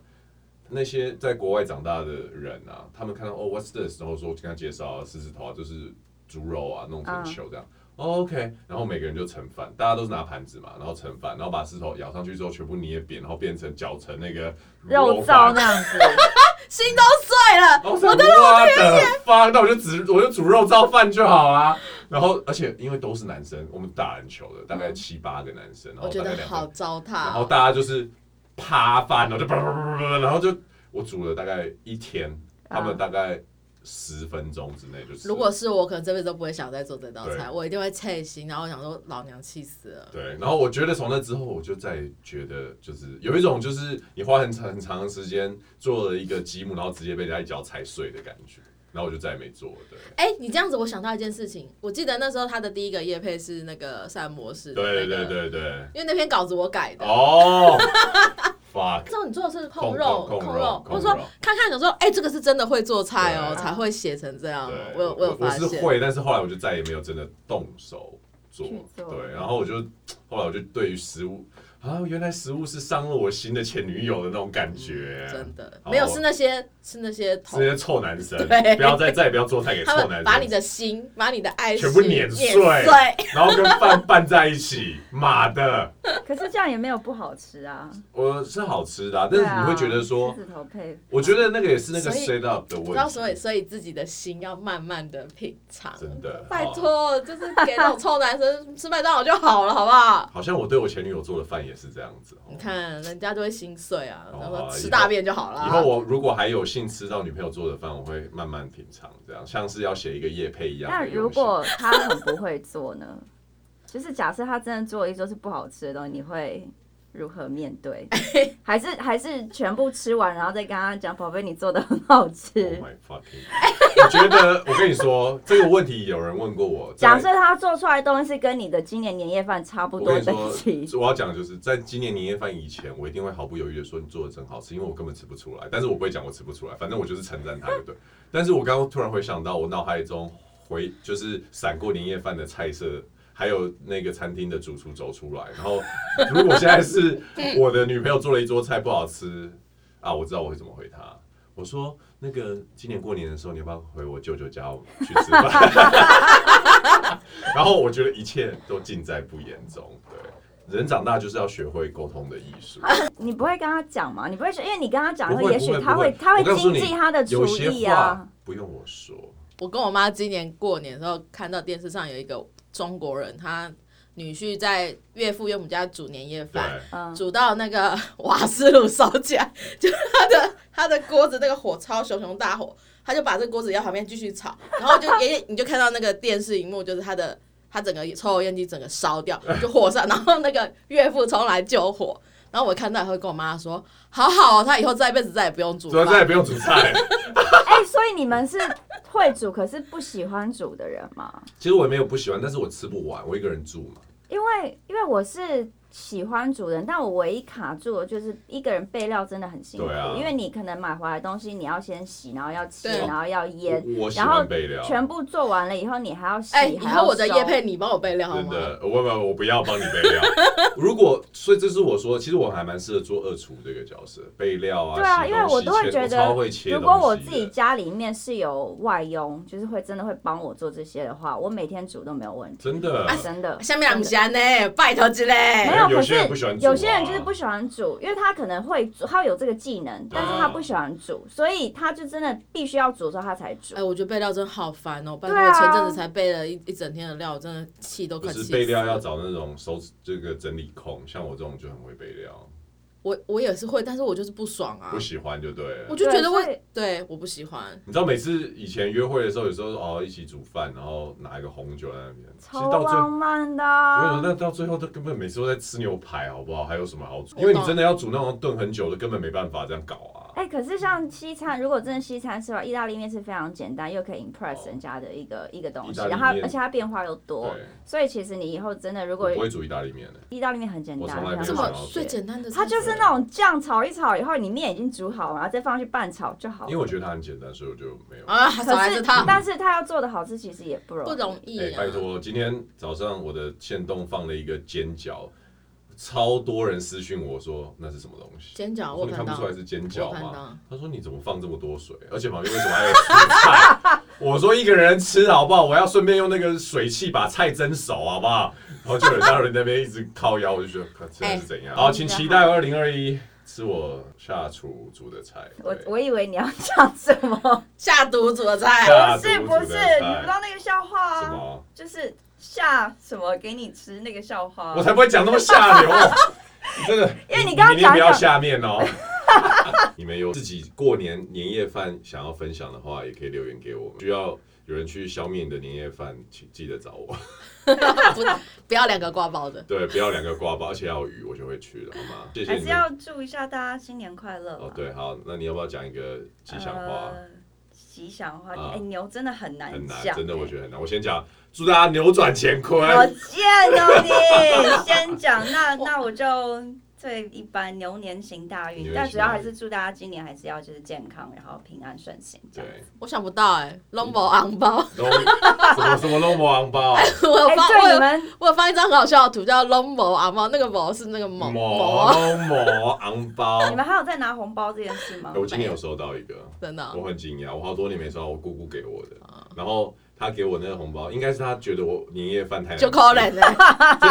那些在国外长大的人啊，他们看到哦，what's this？然后说跟他介绍啊，狮子头啊，就是猪肉啊，弄成球这样。哦、OK，然后每个人就盛饭，大家都是拿盘子嘛，然后盛饭，然后把石头舀上去之后，全部捏扁，然后变成搅成那个肉燥那样子，心都碎了。我的老天爷！发，那我就只我就煮肉燥饭就好啦。然后，而且因为都是男生，我们打篮球的大概七八个男生，我觉得好糟蹋。然后大家就是趴饭，然后就叭叭叭叭，然后就我煮了大概一天，他们大概。十分钟之内就是。如果是我，可能这辈子都不会想再做这道菜，我一定会菜心，然后我想说老娘气死了。对，然后我觉得从那之后，我就再觉得就是有一种就是你花很长很长的时间做了一个积木，然后直接被人家一脚踩碎的感觉，然后我就再也没做了。对，哎、欸，你这样子，我想到一件事情，我记得那时候他的第一个业配是那个膳魔式、那个，对对对对，因为那篇稿子我改的哦。知道你做的是控肉，控肉，或者说看看，有时候哎，这个是真的会做菜哦，才会写成这样。我有我有发现，我是会，但是后来我就再也没有真的动手做。对，然后我就后来我就对于食物。啊，原来食物是伤了我心的前女友的那种感觉，嗯、真的没有，是那些是那些是那些臭男生，对，不要再再也不要做菜给臭男生，把你的心，把你的爱全部碾碎，碎。然后跟饭拌在一起，妈的！可是这样也没有不好吃啊，我是好吃的，啊，但是你会觉得说，狮子头配，我觉得那个也是那个 set up 的问题，知道所以所以自己的心要慢慢的品尝，真的，拜托，就是给那种臭男生吃麦当劳就好了，好不好？好像我对我前女友做的饭也。是这样子，你看人家都会心碎啊，然后吃大便就好了。以后我如果还有幸吃到女朋友做的饭，我会慢慢品尝，这样像是要写一个夜配一样。那如果他很不会做呢？就是假设他真的做一桌是不好吃的东西，你会？如何面对？还是还是全部吃完，然后再跟他讲，宝贝，你做的很好吃。Oh my fucking！我觉得，我跟你说这个问题，有人问过我。假设他做出来的东西是跟你的今年年夜饭差不多的。我我要讲的就是，在今年年夜饭以前，我一定会毫不犹豫的说你做的真好吃，因为我根本吃不出来。但是我不会讲我吃不出来，反正我就是称赞他，对不对？但是我刚刚突然回想到，我脑海中回就是闪过年夜饭的菜色。还有那个餐厅的主厨走出来，然后 如果现在是我的女朋友做了一桌菜不好吃啊，我知道我会怎么回她。我说那个今年过年的时候，你要不要回我舅舅家去吃饭？然后我觉得一切都尽在不言中。对，人长大就是要学会沟通的艺术。你不会跟他讲吗？你不会说，因为你跟他讲，也许他会他会精进他的厨艺啊。不用我说，我跟我妈今年过年的时候看到电视上有一个。中国人，他女婿在岳父岳母家煮年夜饭，煮到那个 瓦斯炉烧起来，就他的 他的锅子那个火超熊熊大火，他就把这锅子要旁边继续炒，然后就 爷爷你就看到那个电视荧幕，就是他的他整个抽油烟机整个烧掉，就火上，然后那个岳父冲来救火，然后我看到以后跟我妈说，好好哦，他以后这一辈子再也不用煮，再也不用煮菜。哎，所以你们是。会煮可是不喜欢煮的人吗？其实我也没有不喜欢，但是我吃不完，我一个人住嘛。因为因为我是。喜欢煮人，但我唯一卡住的就是一个人备料真的很辛苦，啊、因为你可能买回来的东西你要先洗，然后要切，然后要腌，然后全部做完了以后你还要洗。哎、欸，以后我的叶配你帮我备料好吗？真的，我不我不要帮你备料。如果所以这是我说，其实我还蛮适合做二厨这个角色，备料啊。对啊，因为我都会觉得，如果我自己家里面是有外佣，就是会真的会帮我做这些的话，我每天煮都没有问题。真的，啊、真的。下面两家呢，拜托之类。没有，可是。有些人就是不喜欢煮，因为他可能会煮，他有这个技能，但是他不喜欢煮，所以他就真的必须要煮的时候他才煮。哎，我觉得备料真的好烦哦！拜托，我前阵子才备了一一整天的料，真的气都快气死了。备料要找那种收这个整理控，像我这种就很会备料。我我也是会，但是我就是不爽啊！不喜欢就对了。我就觉得会，对，我不喜欢。你知道每次以前约会的时候，有时候哦一起煮饭，然后拿一个红酒在那边，超浪漫的。我跟你说，那到最后都根本每次都在吃牛排，好不好？还有什么好煮？因为你真的要煮那种炖很久的，根本没办法这样搞啊。哎，可是像西餐，如果真的西餐是吧？意大利面是非常简单，又可以 impress 人家的一个一个东西，然后而且它变化又多，所以其实你以后真的如果不会煮意大利面的，意大利面很简单，这么最简单的，它就是那种酱炒一炒以后，你面已经煮好了，然后再放去拌炒就好了。因为我觉得它很简单，所以我就没有啊。可是它，但是它要做的好吃，其实也不容易。不容易。哎，拜托，今天早上我的限动放了一个煎饺。超多人私讯我说那是什么东西？煎饺，我说你看不出来是煎饺吗？他说你怎么放这么多水？而且旁边为什么还有蔬菜？我说一个人吃好不好？我要顺便用那个水汽把菜蒸熟好不好？然后就有大人那边一直靠腰，我就觉得这是怎样？好，请期待二零二一吃我下厨煮的菜。我我以为你要讲什么下毒煮的菜？不是不是，你不知道那个笑话？什么？就是。下什么给你吃那个笑话？我才不会讲那么下流，真的。因为你刚刚讲不要下面哦。你们有自己过年年夜饭想要分享的话，也可以留言给我们。需要有人去消灭你的年夜饭，请记得找我。不，不要两个挂包的。对，不要两个挂包，而且要有鱼，我就会去了，好吗？谢谢。还是要祝一下大家新年快乐。哦，对，好，那你要不要讲一个吉祥话？呃吉祥话，哎，牛真的很难讲，很难，真的我觉得很难。我先讲，祝大家扭转乾坤。好贱哦你，先讲，那那我就。最，一般牛年行大运，但主要还是祝大家今年还是要就是健康，然后平安顺心。对，我想不到哎，龙宝昂包，什么什么龙宝昂包？我有发，我有我有放一张很好笑的图，叫龙宝昂包，那个宝是那个某某龙宝昂包。你们还有在拿红包这件事吗？我今天有收到一个，真的，我很惊讶，我好多年没收到，我姑姑给我的，然后。他给我那个红包，应该是他觉得我年夜饭太就可能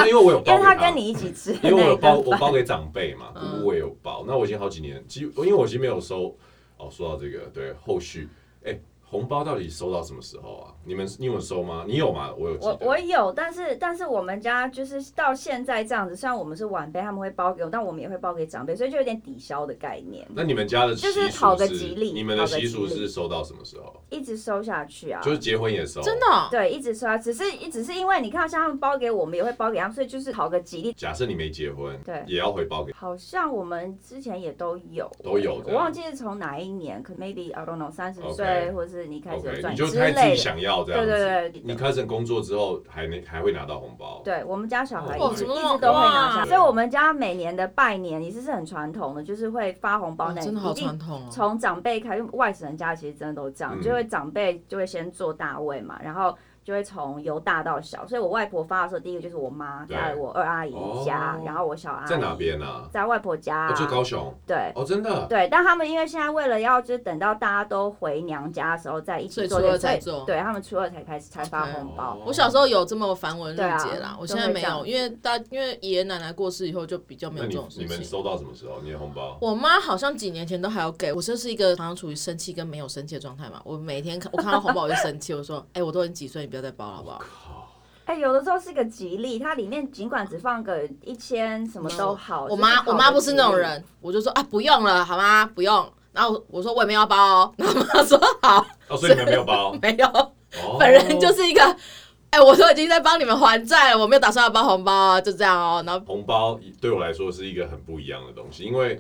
因为我有包给他，因为他跟你一起吃，因为我有包，我包给长辈嘛，姑姑我也有包。那我已经好几年，其实因为我已经没有收。哦，说到这个，对，后续，哎。红包到底收到什么时候啊？你们你有收吗？你有吗？我有。我我有，但是但是我们家就是到现在这样子，虽然我们是晚辈，他们会包给我，但我们也会包给长辈，所以就有点抵消的概念。那你们家的就是讨个吉利，你们的习俗是收到什么时候？一直收下去啊，就是结婚也收，真的、哦、对，一直收啊，只是只是因为你看，像他们包给我们，也会包给他们，所以就是讨个吉利。假设你没结婚，对，也要回包给。好像我们之前也都有，都有，我忘记是从哪一年，可 maybe I don't know，三十岁或是你开始赚钱。就开自己想要这样子，对对对。你开始工作之后还能还会拿到红包？对，我们家小孩一直一直都会拿下，所以我们家每年的拜年也是是很传统的，就是会发红包那一定从长辈开始，外省人家其实真的都这样，就会长辈就会先做大位嘛，然后。就会从由大到小，所以我外婆发的时候，第一个就是我妈，在我二阿姨家，然后我小阿姨在哪边呢？在外婆家，就高雄。对，哦，真的。对，但他们因为现在为了要就是等到大家都回娘家的时候再一起做，初二才做。对，他们初二才开始才发红包。我小时候有这么繁文缛节啦，我现在没有，因为大因为爷爷奶奶过世以后就比较没有这种事情。你们收到什么时候？你的红包？我妈好像几年前都还要给我，就是一个常常处于生气跟没有生气的状态嘛。我每天看我看到红包我就生气，我说：“哎，我都已经几岁，你不要再包了，好不好？”哎、欸，有的时候是个吉利，它里面尽管只放个一千，什么都好。我妈，我妈不是那种人，我就说啊，不用了，好吗？不用。然后我说我也没有包哦，然后妈说好。哦，所以你们没有包？没有。哦、本人就是一个，哎、欸，我都已经在帮你们还债了，我没有打算要包红包啊，就这样哦。然后红包对我来说是一个很不一样的东西，因为。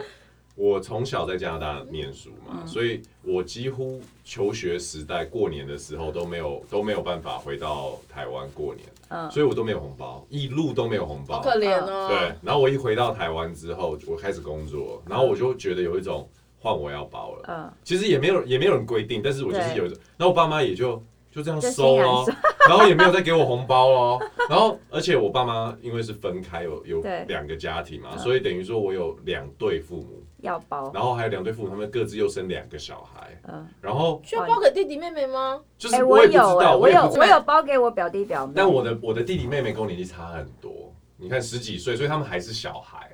我从小在加拿大念书嘛，嗯、所以我几乎求学时代过年的时候都没有都没有办法回到台湾过年，嗯、所以我都没有红包，一路都没有红包，好可怜哦。对，然后我一回到台湾之后，我开始工作，然后我就觉得有一种换我要包了，嗯，其实也没有也没有人规定，但是我就是有一种，然后我爸妈也就就这样收哦，然后也没有再给我红包哦，然后而且我爸妈因为是分开有有两个家庭嘛，嗯、所以等于说我有两对父母。要包，然后还有两对父母，他们各自又生两个小孩，嗯，然后需要包给弟弟妹妹吗？就是我也不知道，我有我有包给我表弟表妹，但我的我的弟弟妹妹跟我年纪差很多，你看十几岁，所以他们还是小孩，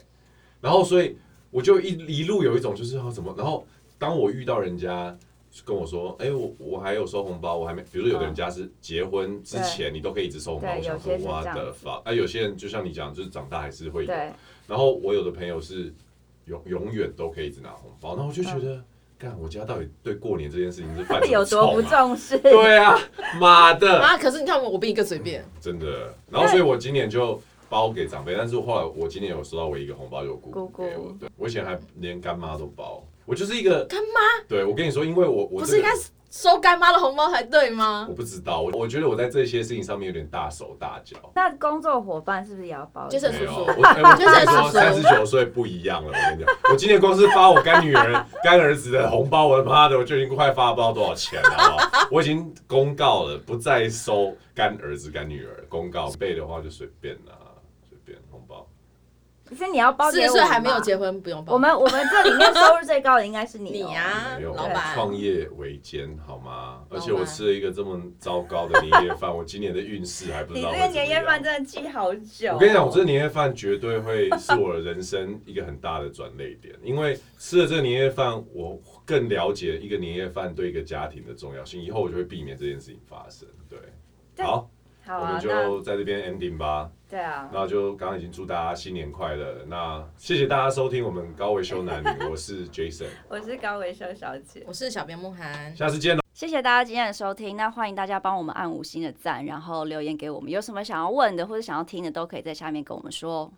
然后所以我就一一路有一种就是要怎么，然后当我遇到人家跟我说，哎，我我还有收红包，我还没，比如说有的人家是结婚之前你都可以一直收红包，我想说我的发，啊，有些人就像你讲，就是长大还是会有，然后我有的朋友是。永永远都可以一直拿红包，那我就觉得，干、嗯、我家到底对过年这件事情是犯、啊、有多不重视？对啊，妈的！啊，可是你看我，我比你更随便、嗯，真的。然后所以我今年就包给长辈，但是后来我今年有收到唯一一个红包，有姑姑给我。对，我以前还连干妈都包，我就是一个干妈。对，我跟你说，因为我我、这个、不是应该。收干妈的红包才对吗？我不知道，我我觉得我在这些事情上面有点大手大脚。那工作伙伴是不是也要包？就是叔叔，我跟你说，三十九岁不一样了。我跟你讲，我今年光是发我干女儿、干儿子的红包，我的妈的，我就已经快发不知道多少钱了，好好？我已经公告了，不再收干儿子、干女儿。公告背的话就随便啦，随便红包。可是你要包四十岁还没有结婚，不用包。我们我们这里面收入最高的应该是你，你呀，老板。创业维艰好吗？而且我吃了一个这么糟糕的年夜饭，我今年的运势还不知道。你这个年夜饭真的记好久。我跟你讲，我这个年夜饭绝对会是我人生一个很大的转捩点，因为吃了这个年夜饭，我更了解一个年夜饭对一个家庭的重要性，以后我就会避免这件事情发生。对，好。我们就在这边 ending 吧。对啊，那就刚刚已经祝大家新年快乐。那谢谢大家收听我们高维修男女，我是 Jason，我是高维修小姐，我是小编慕涵，下次见喽。谢谢大家今天的收听，那欢迎大家帮我们按五星的赞，然后留言给我们，有什么想要问的或者想要听的，都可以在下面跟我们说。